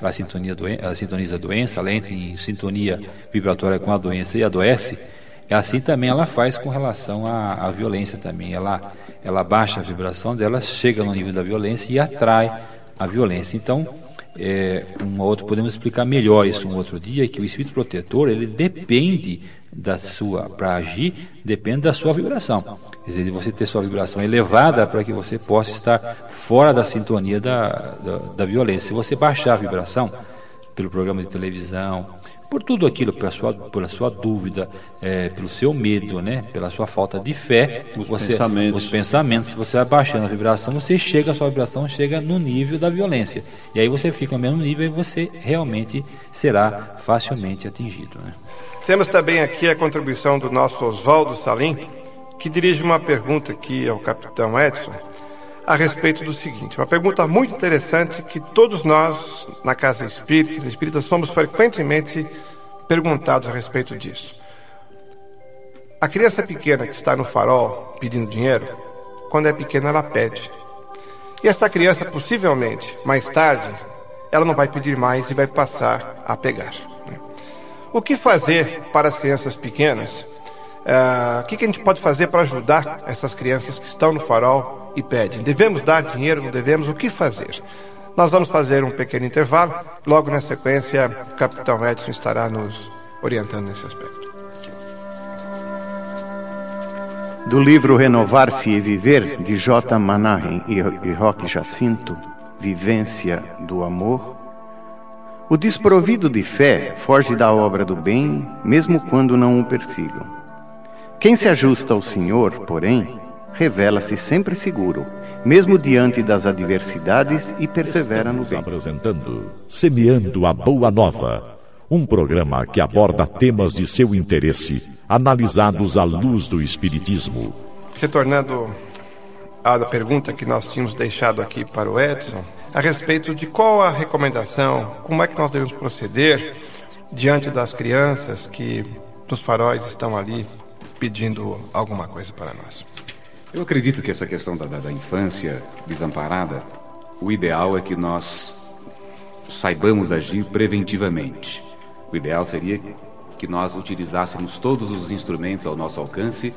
ela, sintonia doen ela sintoniza a doença, ela entra em sintonia vibratória com a doença e adoece, E assim também ela faz com relação à, à violência também. Ela, ela baixa a vibração dela, chega no nível da violência e atrai a violência. Então, é, um outro, podemos explicar melhor isso um outro dia, que o espírito protetor, ele depende da sua, para agir, depende da sua vibração. Quer dizer, de você ter sua vibração elevada para que você possa estar fora da sintonia da, da, da violência. Se você baixar a vibração pelo programa de televisão, por tudo aquilo, pela sua, pela sua dúvida, é, pelo seu medo, né, pela sua falta de fé, os você, pensamentos. os pensamentos, você vai baixando a vibração, você chega, a sua vibração chega no nível da violência. E aí você fica no mesmo nível e você realmente será facilmente atingido. Né? Temos também aqui a contribuição do nosso Oswaldo Salim, que dirige uma pergunta aqui ao capitão Edson a respeito do seguinte, uma pergunta muito interessante que todos nós na Casa Espírita, Espírita somos frequentemente perguntados a respeito disso. A criança pequena que está no farol pedindo dinheiro, quando é pequena ela pede. E esta criança possivelmente, mais tarde, ela não vai pedir mais e vai passar a pegar. né? O que fazer para as crianças pequenas? Ah, o que, que a gente pode fazer para ajudar essas crianças que estão no farol e pedem? Devemos dar dinheiro? Não devemos? O que fazer? Nós vamos fazer um pequeno intervalo. Logo na sequência, o capitão Edson estará nos orientando nesse aspecto. Do livro Renovar-se e Viver, de J. Manahem e Roque Jacinto, Vivência do Amor, o desprovido de fé foge da obra do bem, mesmo quando não o persigam. Quem se ajusta ao Senhor, porém, revela-se sempre seguro, mesmo diante das adversidades e persevera no bem. apresentando Semeando a Boa Nova, um programa que aborda temas de seu interesse, analisados à luz do Espiritismo. Retornando à pergunta que nós tínhamos deixado aqui para o Edson, a respeito de qual a recomendação, como é que nós devemos proceder diante das crianças que nos faróis estão ali pedindo alguma coisa para nós. Eu acredito que essa questão da, da- da infância desamparada, o ideal é que nós saibamos agir preventivamente. O ideal seria que nós utilizássemos todos os instrumentos ao nosso alcance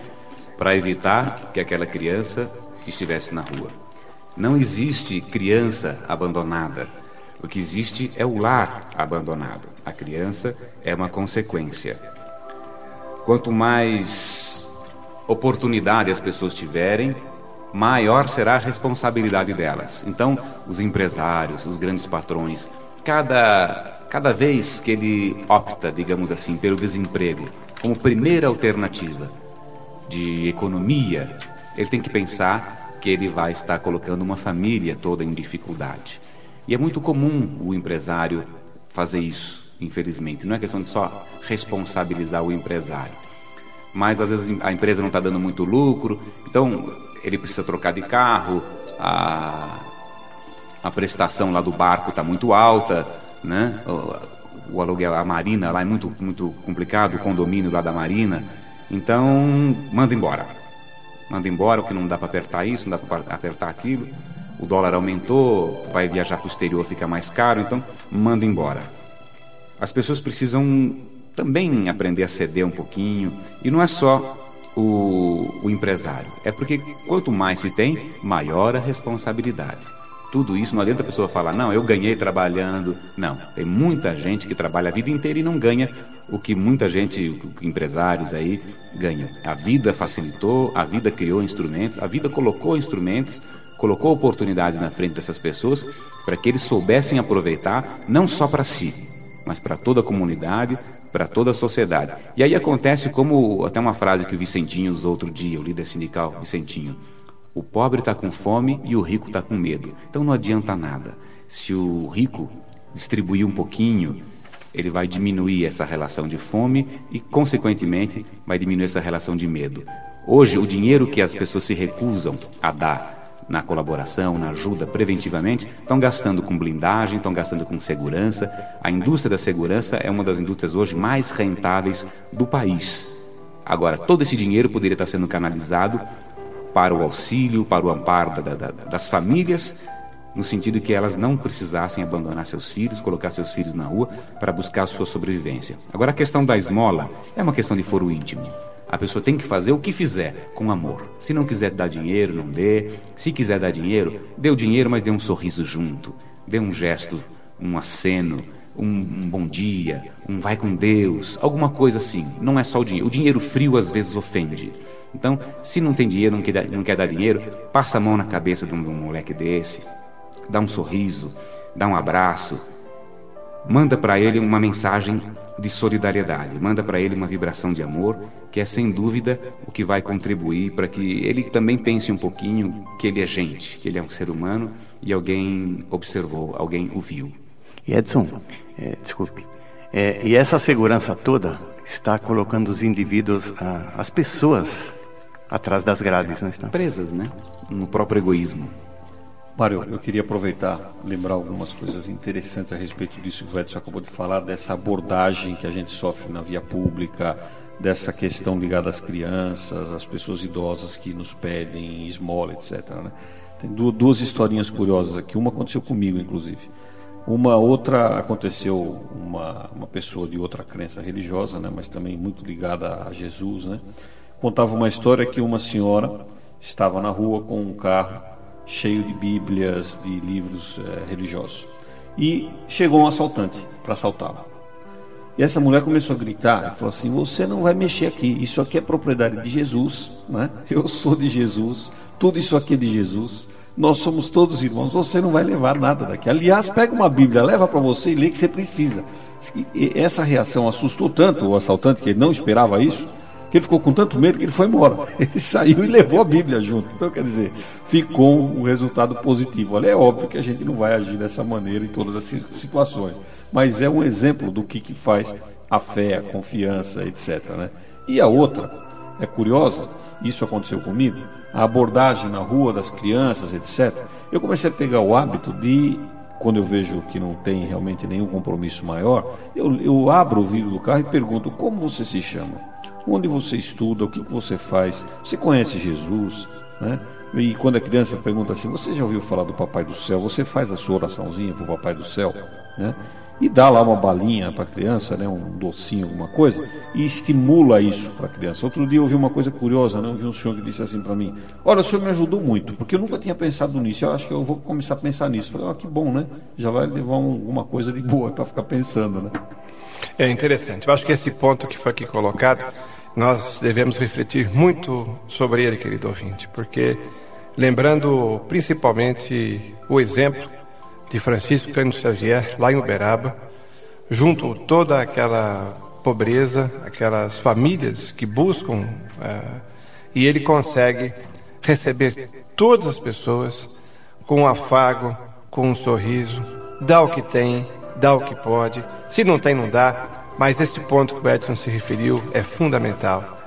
para evitar que aquela criança estivesse na rua. Não existe criança abandonada. O que existe é o lar abandonado. A criança é uma consequência. Quanto mais oportunidade as pessoas tiverem, maior será a responsabilidade delas. Então, os empresários, os grandes patrões, cada, cada vez que ele opta, digamos assim, pelo desemprego como primeira alternativa de economia, ele tem que pensar que ele vai estar colocando uma família toda em dificuldade. E é muito comum o empresário fazer isso, infelizmente. Não é questão de só responsabilizar o empresário mas às vezes a empresa não está dando muito lucro, então ele precisa trocar de carro, a, a prestação lá do barco está muito alta, né? O, o aluguel, a marina lá é muito, muito complicado, o condomínio lá da marina, então manda embora. Manda embora, porque não dá para apertar isso, não dá para apertar aquilo. O dólar aumentou, vai viajar para o exterior, fica mais caro, então manda embora. As pessoas precisam também aprender a ceder um pouquinho. E não é só o, o empresário. É porque quanto mais se tem, maior a responsabilidade. Tudo isso não adianta a pessoa falar, não, eu ganhei trabalhando. Não, tem muita gente que trabalha a vida inteira e não ganha o que muita gente, empresários aí, ganham. A vida facilitou, a vida criou instrumentos, a vida colocou instrumentos, colocou oportunidades na frente dessas pessoas para que eles soubessem aproveitar, não só para si, mas para toda a comunidade, para toda a sociedade. E aí acontece como até uma frase que o Vicentinho usou outro dia, o líder sindical Vicentinho. O pobre está com fome e o rico está com medo. Então não adianta nada. Se o rico distribuir um pouquinho, ele vai diminuir essa relação de fome e, consequentemente, vai diminuir essa relação de medo. Hoje, o dinheiro que as pessoas se recusam a dar na colaboração, na ajuda preventivamente, estão gastando com blindagem, estão gastando com segurança. A indústria da segurança é uma das indústrias hoje mais rentáveis do país. Agora, todo esse dinheiro poderia estar sendo canalizado para o auxílio, para o amparo da, da, das famílias, no sentido que elas não precisassem abandonar seus filhos, colocar seus filhos na rua para buscar a sua sobrevivência. Agora, a questão da esmola é uma questão de foro íntimo. A pessoa tem que fazer o que fizer com amor. Se não quiser dar dinheiro, não dê. Se quiser dar dinheiro, dê o dinheiro, mas dê um sorriso junto. Dê um gesto, um aceno, um, um bom dia, um vai com Deus, alguma coisa assim. Não é só o dinheiro. O dinheiro frio às vezes ofende. Então, se não tem dinheiro, não quer, não quer dar dinheiro, passa a mão na cabeça de um, de um moleque desse, dá um sorriso, dá um abraço, manda para ele uma mensagem de solidariedade, manda para ele uma vibração de amor, que é sem dúvida o que vai contribuir para que ele também pense um pouquinho que ele é gente, que ele é um ser humano e alguém observou, alguém o viu. E Edson, é, desculpe, é, e essa segurança toda está colocando os indivíduos, as pessoas, atrás das grades, não está? Presas, né? No próprio egoísmo. Mário, eu queria aproveitar, lembrar algumas coisas interessantes a respeito disso que o Edson acabou de falar, dessa abordagem que a gente sofre na via pública, dessa questão ligada às crianças, às pessoas idosas que nos pedem esmola, etc. Né? Tem duas historinhas curiosas aqui. Uma aconteceu comigo, inclusive. Uma outra aconteceu uma, uma pessoa de outra crença religiosa, né, mas também muito ligada a Jesus, né? Contava uma história que uma senhora estava na rua com um carro cheio de Bíblias, de livros é, religiosos. E chegou um assaltante para assaltá-la. E essa mulher começou a gritar e falou assim: Você não vai mexer aqui, isso aqui é propriedade de Jesus, né? eu sou de Jesus, tudo isso aqui é de Jesus, nós somos todos irmãos, você não vai levar nada daqui. Aliás, pega uma Bíblia, leva para você e lê que você precisa. Essa reação assustou tanto o assaltante, que ele não esperava isso, que ele ficou com tanto medo que ele foi embora. Ele saiu e levou a Bíblia junto. Então, quer dizer, ficou um resultado positivo. Olha, é óbvio que a gente não vai agir dessa maneira em todas as situações, mas é um exemplo do que, que faz a fé, a confiança, etc. Né? E a outra é curiosa, isso aconteceu comigo, a abordagem na rua das crianças, etc. Eu comecei a pegar o hábito de quando eu vejo que não tem realmente nenhum compromisso maior, eu, eu abro o vidro do carro e pergunto como você se chama onde você estuda, o que você faz, você conhece Jesus, né? E quando a criança pergunta assim, você já ouviu falar do Papai do Céu? Você faz a sua oraçãozinha para o Papai do Céu, né? E dá lá uma balinha para a criança, né? Um docinho, alguma coisa, e estimula isso para a criança. Outro dia eu ouvi uma coisa curiosa, né? Eu vi um senhor que disse assim para mim: Olha, o senhor me ajudou muito, porque eu nunca tinha pensado nisso. Eu acho que eu vou começar a pensar nisso. Eu falei: oh, que bom, né? Já vai levar um, alguma coisa de boa para ficar pensando, né? É interessante. Eu acho que esse ponto que foi aqui colocado nós devemos refletir muito sobre ele, querido ouvinte, porque lembrando principalmente o exemplo de Francisco Cândido Xavier, lá em Uberaba, junto toda aquela pobreza, aquelas famílias que buscam, uh, e ele consegue receber todas as pessoas com um afago, com um sorriso, dá o que tem, dá o que pode, se não tem, não dá, mas este ponto que o Edson se referiu é fundamental.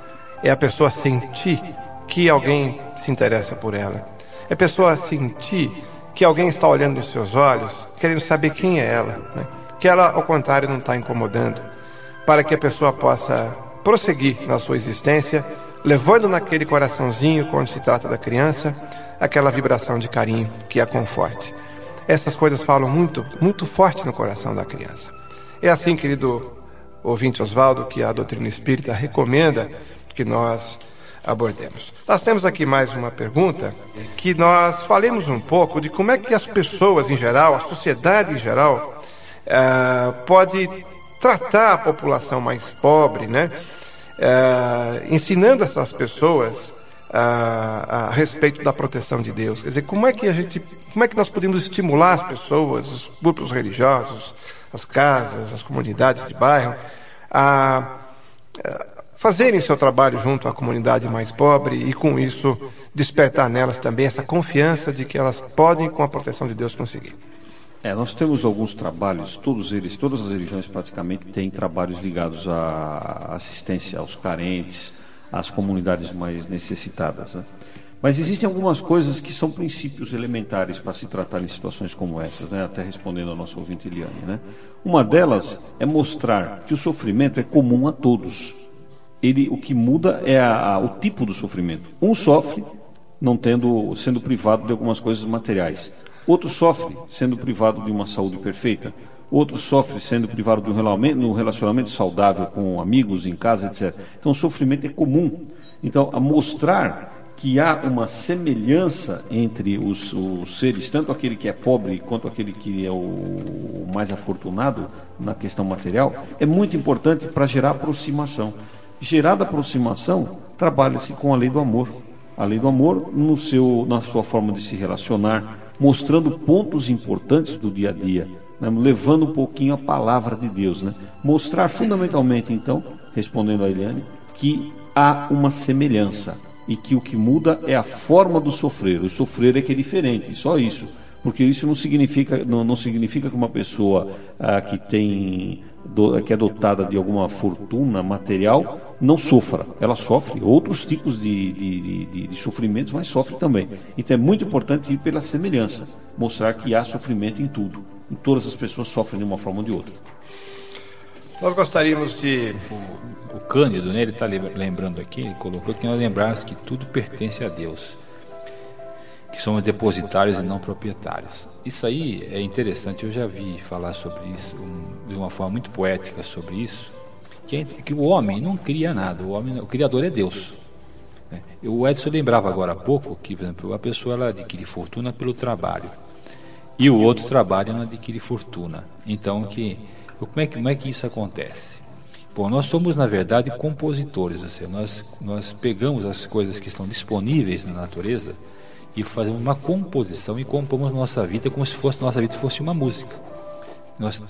É a pessoa sentir que alguém se interessa por ela. É a pessoa sentir que alguém está olhando nos seus olhos, querendo saber quem é ela. Né? Que ela, ao contrário, não está incomodando. Para que a pessoa possa prosseguir na sua existência, levando naquele coraçãozinho, quando se trata da criança, aquela vibração de carinho que a conforte. Essas coisas falam muito, muito forte no coração da criança. É assim, querido ouvinte Oswaldo, que a doutrina espírita recomenda que nós abordemos. Nós temos aqui mais uma pergunta, que nós falemos um pouco de como é que as pessoas em geral, a sociedade em geral, uh, pode tratar a população mais pobre, né? Uh, ensinando essas pessoas a, a, respeito da proteção de Deus. Quer dizer, como é que a gente, como é que nós podemos estimular as pessoas, os grupos religiosos, as casas, as comunidades de bairro, a, a fazerem seu trabalho junto à comunidade mais pobre e, com isso, despertar nelas também essa confiança de que elas podem, com a proteção de Deus, conseguir. É, nós temos alguns trabalhos, todos eles, todas as religiões praticamente têm trabalhos ligados à assistência aos carentes, às comunidades mais necessitadas. Né? Mas existem algumas coisas que são princípios elementares para se tratar em situações como essas, né? até respondendo ao nosso ouvinte Eliane. Né? Uma delas é mostrar que o sofrimento é comum a todos. Ele, o que muda é a, a, o tipo do sofrimento. Um sofre não tendo, sendo privado de algumas coisas materiais. Outro sofre sendo privado de uma saúde perfeita. Outro sofre sendo privado de um relacionamento, saudável com amigos, em casa, etc. Então, o sofrimento é comum. Então, a mostrar que há uma semelhança entre os, os, seres, tanto aquele que é pobre quanto aquele que é o mais afortunado na questão material, é muito importante para gerar aproximação. Gerada aproximação, trabalha-se com a lei do amor. A lei do amor no seu, na sua forma de se relacionar, mostrando pontos importantes do dia a dia, né? levando um pouquinho a palavra de Deus. Né? Mostrar fundamentalmente, então, respondendo a Eliane, que há uma semelhança e que o que muda é a forma do sofrer. O sofrer é que é diferente, só isso. Porque isso não significa, não, não significa que uma pessoa ah, que tem do, que é dotada de alguma fortuna material não sofra. Ela sofre outros tipos de, de, de, de sofrimentos, mas sofre também. Então é muito importante ir pela semelhança, mostrar que há sofrimento em tudo. Em todas as pessoas sofrem de uma forma ou de outra. Nós gostaríamos de. O, o Cândido, né, ele está lembrando aqui, ele colocou que nós lembrarmos que tudo pertence a Deus, que somos depositários e não proprietários. Isso aí é interessante, eu já vi falar sobre isso um, de uma forma muito poética sobre isso, que, é, que o homem não cria nada, o, homem, o Criador é Deus. Né. O Edson lembrava agora há pouco que, por exemplo, a pessoa ela adquire fortuna pelo trabalho e o outro trabalho e não adquire fortuna. Então, que como é que, como é que isso acontece? Bom, nós somos, na verdade, compositores, ou nós, nós pegamos as coisas que estão disponíveis na natureza e fazemos uma composição e compomos nossa vida como se fosse nossa vida fosse uma música. Nós,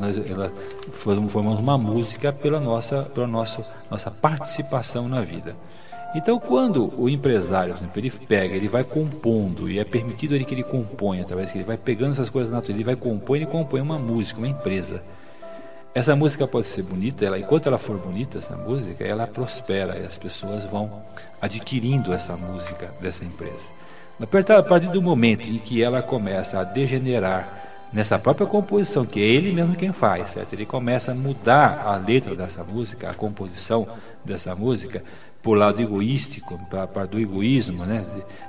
nós ela, formamos uma música pela nossa, pela nossa, nossa participação na vida. Então, quando o empresário, exemplo, ele pega, ele vai compondo, e é permitido ele que ele componha, através que ele vai pegando essas coisas naturais, ele vai compor, ele compõe uma música, uma empresa. Essa música pode ser bonita, ela, enquanto ela for bonita, essa música, ela prospera e as pessoas vão adquirindo essa música dessa empresa. A partir do momento em que ela começa a degenerar nessa própria composição, que é ele mesmo quem faz, certo? Ele começa a mudar a letra dessa música, a composição dessa música, por lado egoístico, para, do egoísmo, né,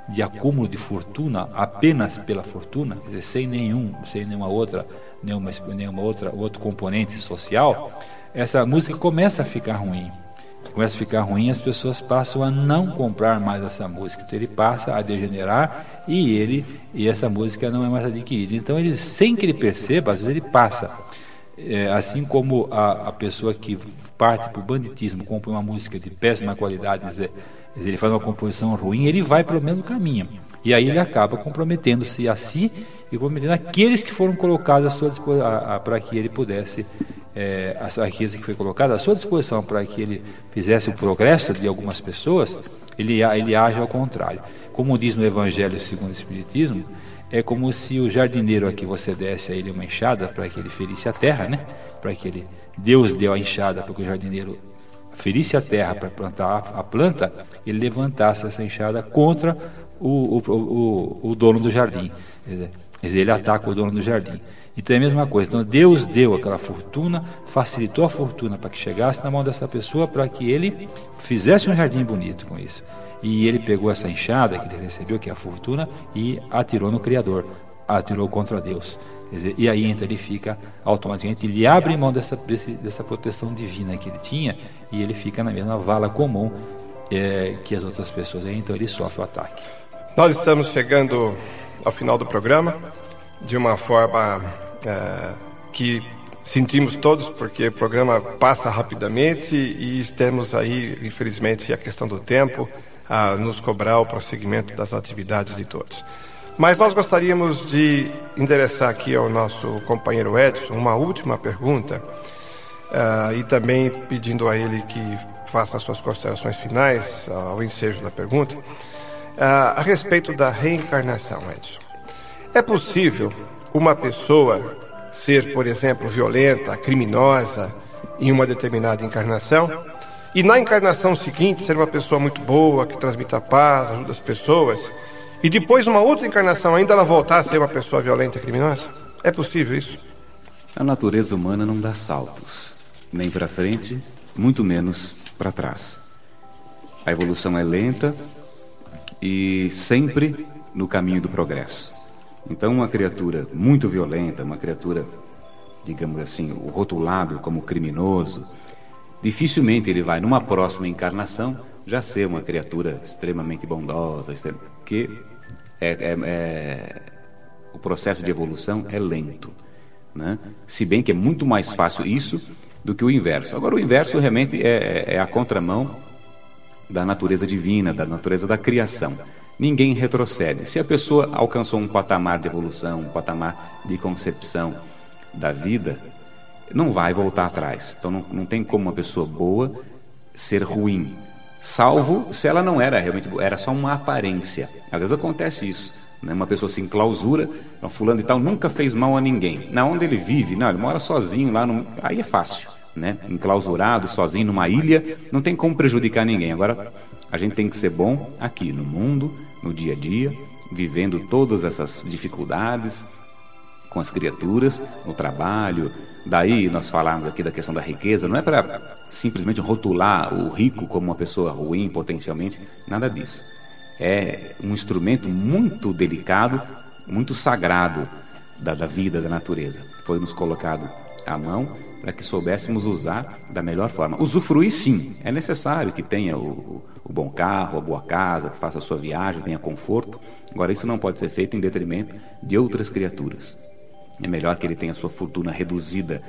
de, de, acúmulo de fortuna apenas pela fortuna, dizer, sem nenhum, sem nenhuma outra, nenhuma, nenhuma outra outro componente social, essa música começa a ficar ruim. Começa a ficar ruim, as pessoas passam a não comprar mais essa música. Então ele passa a degenerar e ele e essa música não é mais adquirida. Então ele, sem que ele perceba, às vezes ele passa. É, assim como a, a pessoa que parte para o banditismo, compõe uma música de péssima qualidade, dizer, ele faz uma composição ruim, ele vai pelo mesmo caminho. E aí ele acaba comprometendo-se a si e comprometendo aqueles que foram colocados à sua disposição, para que ele pudesse, é, aqueles que foi colocado à sua disposição para que ele fizesse o progresso de algumas pessoas, ele, ele age ao contrário. Como diz no Evangelho segundo o Espiritismo, é como se o jardineiro aqui você desse a ele uma enxada para que ele ferisse a terra, né? Para que ele Deus deu a enxada para que o jardineiro ferisse a terra para plantar a planta, ele levantasse essa enxada contra o, o, o, o dono do jardim. Quer dizer, ele ataca o dono do jardim. Então é a mesma coisa. Então Deus deu aquela fortuna, facilitou a fortuna para que chegasse na mão dessa pessoa para que ele fizesse um jardim bonito com isso. E ele pegou essa enxada que ele recebeu, que é a fortuna, e atirou no Criador, atirou contra Deus. Dizer, e aí então ele fica automaticamente, ele abre mão dessa, desse, dessa proteção divina que ele tinha e ele fica na mesma vala comum é, que as outras pessoas. Então ele sofre o ataque. Nós estamos chegando ao final do programa de uma forma é, que sentimos todos, porque o programa passa rapidamente e temos aí, infelizmente, a questão do tempo a nos cobrar o prosseguimento das atividades de todos. Mas nós gostaríamos de endereçar aqui ao nosso companheiro Edson uma última pergunta uh, e também pedindo a ele que faça as suas considerações finais ao ensejo da pergunta a respeito da reencarnação, Edson. É possível uma pessoa ser, por exemplo, violenta, criminosa em uma determinada encarnação e na encarnação seguinte ser uma pessoa muito boa, que transmita paz, ajuda as pessoas? e depois, uma outra encarnação, ainda ela voltar a ser uma pessoa violenta e criminosa? É possível isso? A natureza humana não dá saltos, nem para frente, muito menos para trás. A evolução é lenta e sempre no caminho do progresso. Então, uma criatura muito violenta, uma criatura digamos assim, rotulado como criminoso, dificilmente ele vai, numa próxima encarnação, já ser uma criatura extremamente bondosa, porque é, é, é, o processo de evolução é lento. Né? Se bem que é muito mais fácil isso do que o inverso. Agora, o inverso realmente é, é, é a contramão da natureza divina, da natureza da criação. Ninguém retrocede. Se a pessoa alcançou um patamar de evolução, um patamar de concepção da vida, não vai voltar atrás. Então não, não tem como uma pessoa boa ser ruim, salvo se ela não era realmente era só uma aparência. Às vezes acontece isso. Né? Uma pessoa se enclausura, fulano e tal, nunca fez mal a ninguém. Na onde ele vive, não, ele mora sozinho lá, no, aí é fácil né, enclausurado, sozinho numa ilha, não tem como prejudicar ninguém. Agora, a gente tem que ser bom aqui no mundo, no dia a dia, vivendo todas essas dificuldades com as criaturas, no trabalho. Daí nós falamos aqui da questão da riqueza, não é para simplesmente rotular o rico como uma pessoa ruim potencialmente, nada disso. É um instrumento muito delicado, muito sagrado da, da vida, da natureza. Foi nos colocado à mão para que soubéssemos usar da melhor forma. Usufruir, sim, é necessário que tenha o, o, bom carro, a boa casa, que faça a sua viagem, tenha conforto. Agora, isso não pode ser feito em detrimento de outras criaturas. É melhor que ele tenha sua fortuna reduzida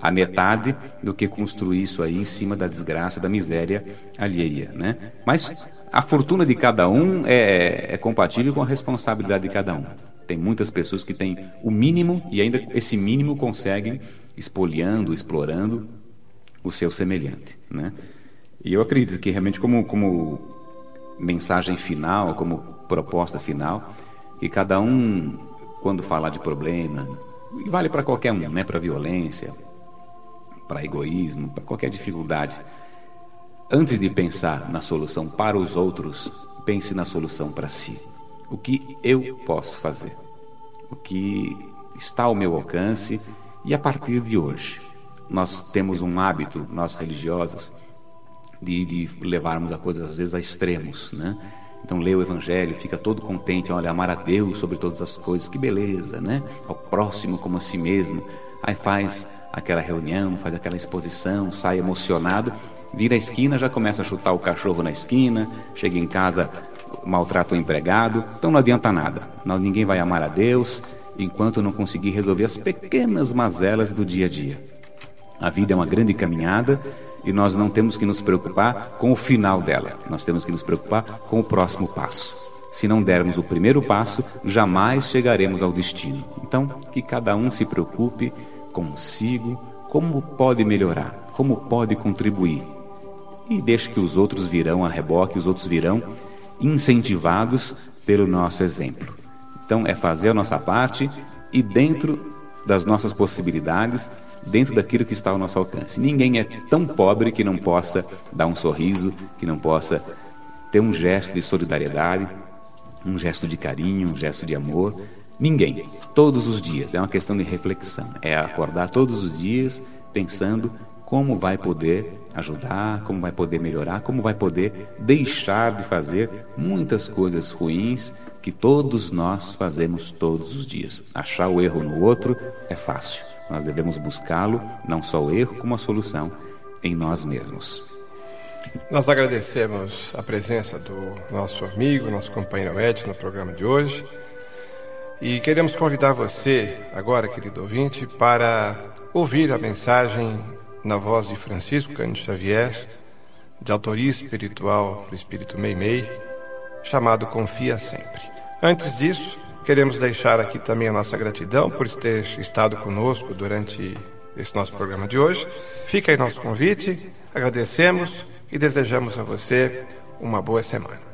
a metade do que construir isso aí em cima da desgraça, da miséria alheia, né? Mas a fortuna de cada um é, é compatível com a responsabilidade de cada um. Tem muitas pessoas que têm o mínimo e ainda esse mínimo conseguem espoliando, explorando o seu semelhante. Né? E eu acredito que realmente como, como mensagem final, como proposta final, que cada um, quando falar de problema, e vale para qualquer um, né? para violência, para egoísmo, para qualquer dificuldade, antes de pensar na solução para os outros, pense na solução para si. O que eu posso fazer? O que está ao meu alcance e a partir de hoje, nós temos um hábito, nós religiosos, de, de levarmos a coisas às vezes a extremos, né? Então lê o Evangelho, fica todo contente, olha, amar a Deus sobre todas as coisas, que beleza, né? Ao próximo como a si mesmo. Aí faz aquela reunião, faz aquela exposição, sai emocionado, vira a esquina, já começa a chutar o cachorro na esquina, chega em casa, maltrata o empregado, então não adianta nada. Ninguém vai amar a Deus, enquanto não conseguir resolver as pequenas mazelas do dia a dia. A vida é uma grande caminhada e nós não temos que nos preocupar com o final dela, nós temos que nos preocupar com o próximo passo. Se não dermos o primeiro passo, jamais chegaremos ao destino. Então, que cada um se preocupe consigo, como pode melhorar, como pode contribuir. E deixe que os outros virão a reboque, os outros virão incentivados pelo nosso exemplo. Então, é fazer a nossa parte e dentro das nossas possibilidades, dentro daquilo que está ao nosso alcance. Ninguém é tão pobre que não possa dar um sorriso, que não possa ter um gesto de solidariedade, um gesto de carinho, um gesto de amor. Ninguém. Todos os dias. É uma questão de reflexão. É acordar todos os dias pensando como vai poder ajudar, como vai poder melhorar, como vai poder deixar de fazer muitas coisas ruins que todos nós fazemos todos os dias. Achar o erro no outro é fácil. Nós devemos buscá-lo, não só o erro, como a solução em nós mesmos. Nós agradecemos a presença do nosso amigo, nosso companheiro Ed no programa de hoje. E queremos convidar você, agora, querido ouvinte, para ouvir a mensagem na voz de Francisco Cândido Xavier, de autoria espiritual do Espírito Meimei, chamado Confia Sempre. Antes disso, queremos deixar aqui também a nossa gratidão por ter estado conosco durante esse nosso programa de hoje. Fica aí nosso convite, agradecemos e desejamos a você uma boa semana.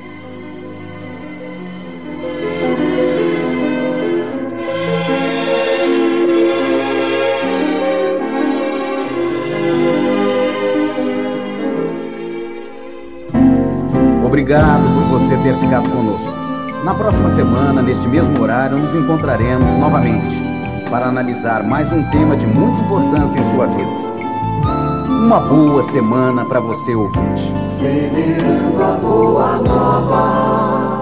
Obrigado por você ter ficado conosco. Na próxima semana, neste mesmo horário, nos encontraremos novamente para analisar mais um tema de muita importância em sua vida. Uma boa semana para você, ouvinte. Semeando a boa nova.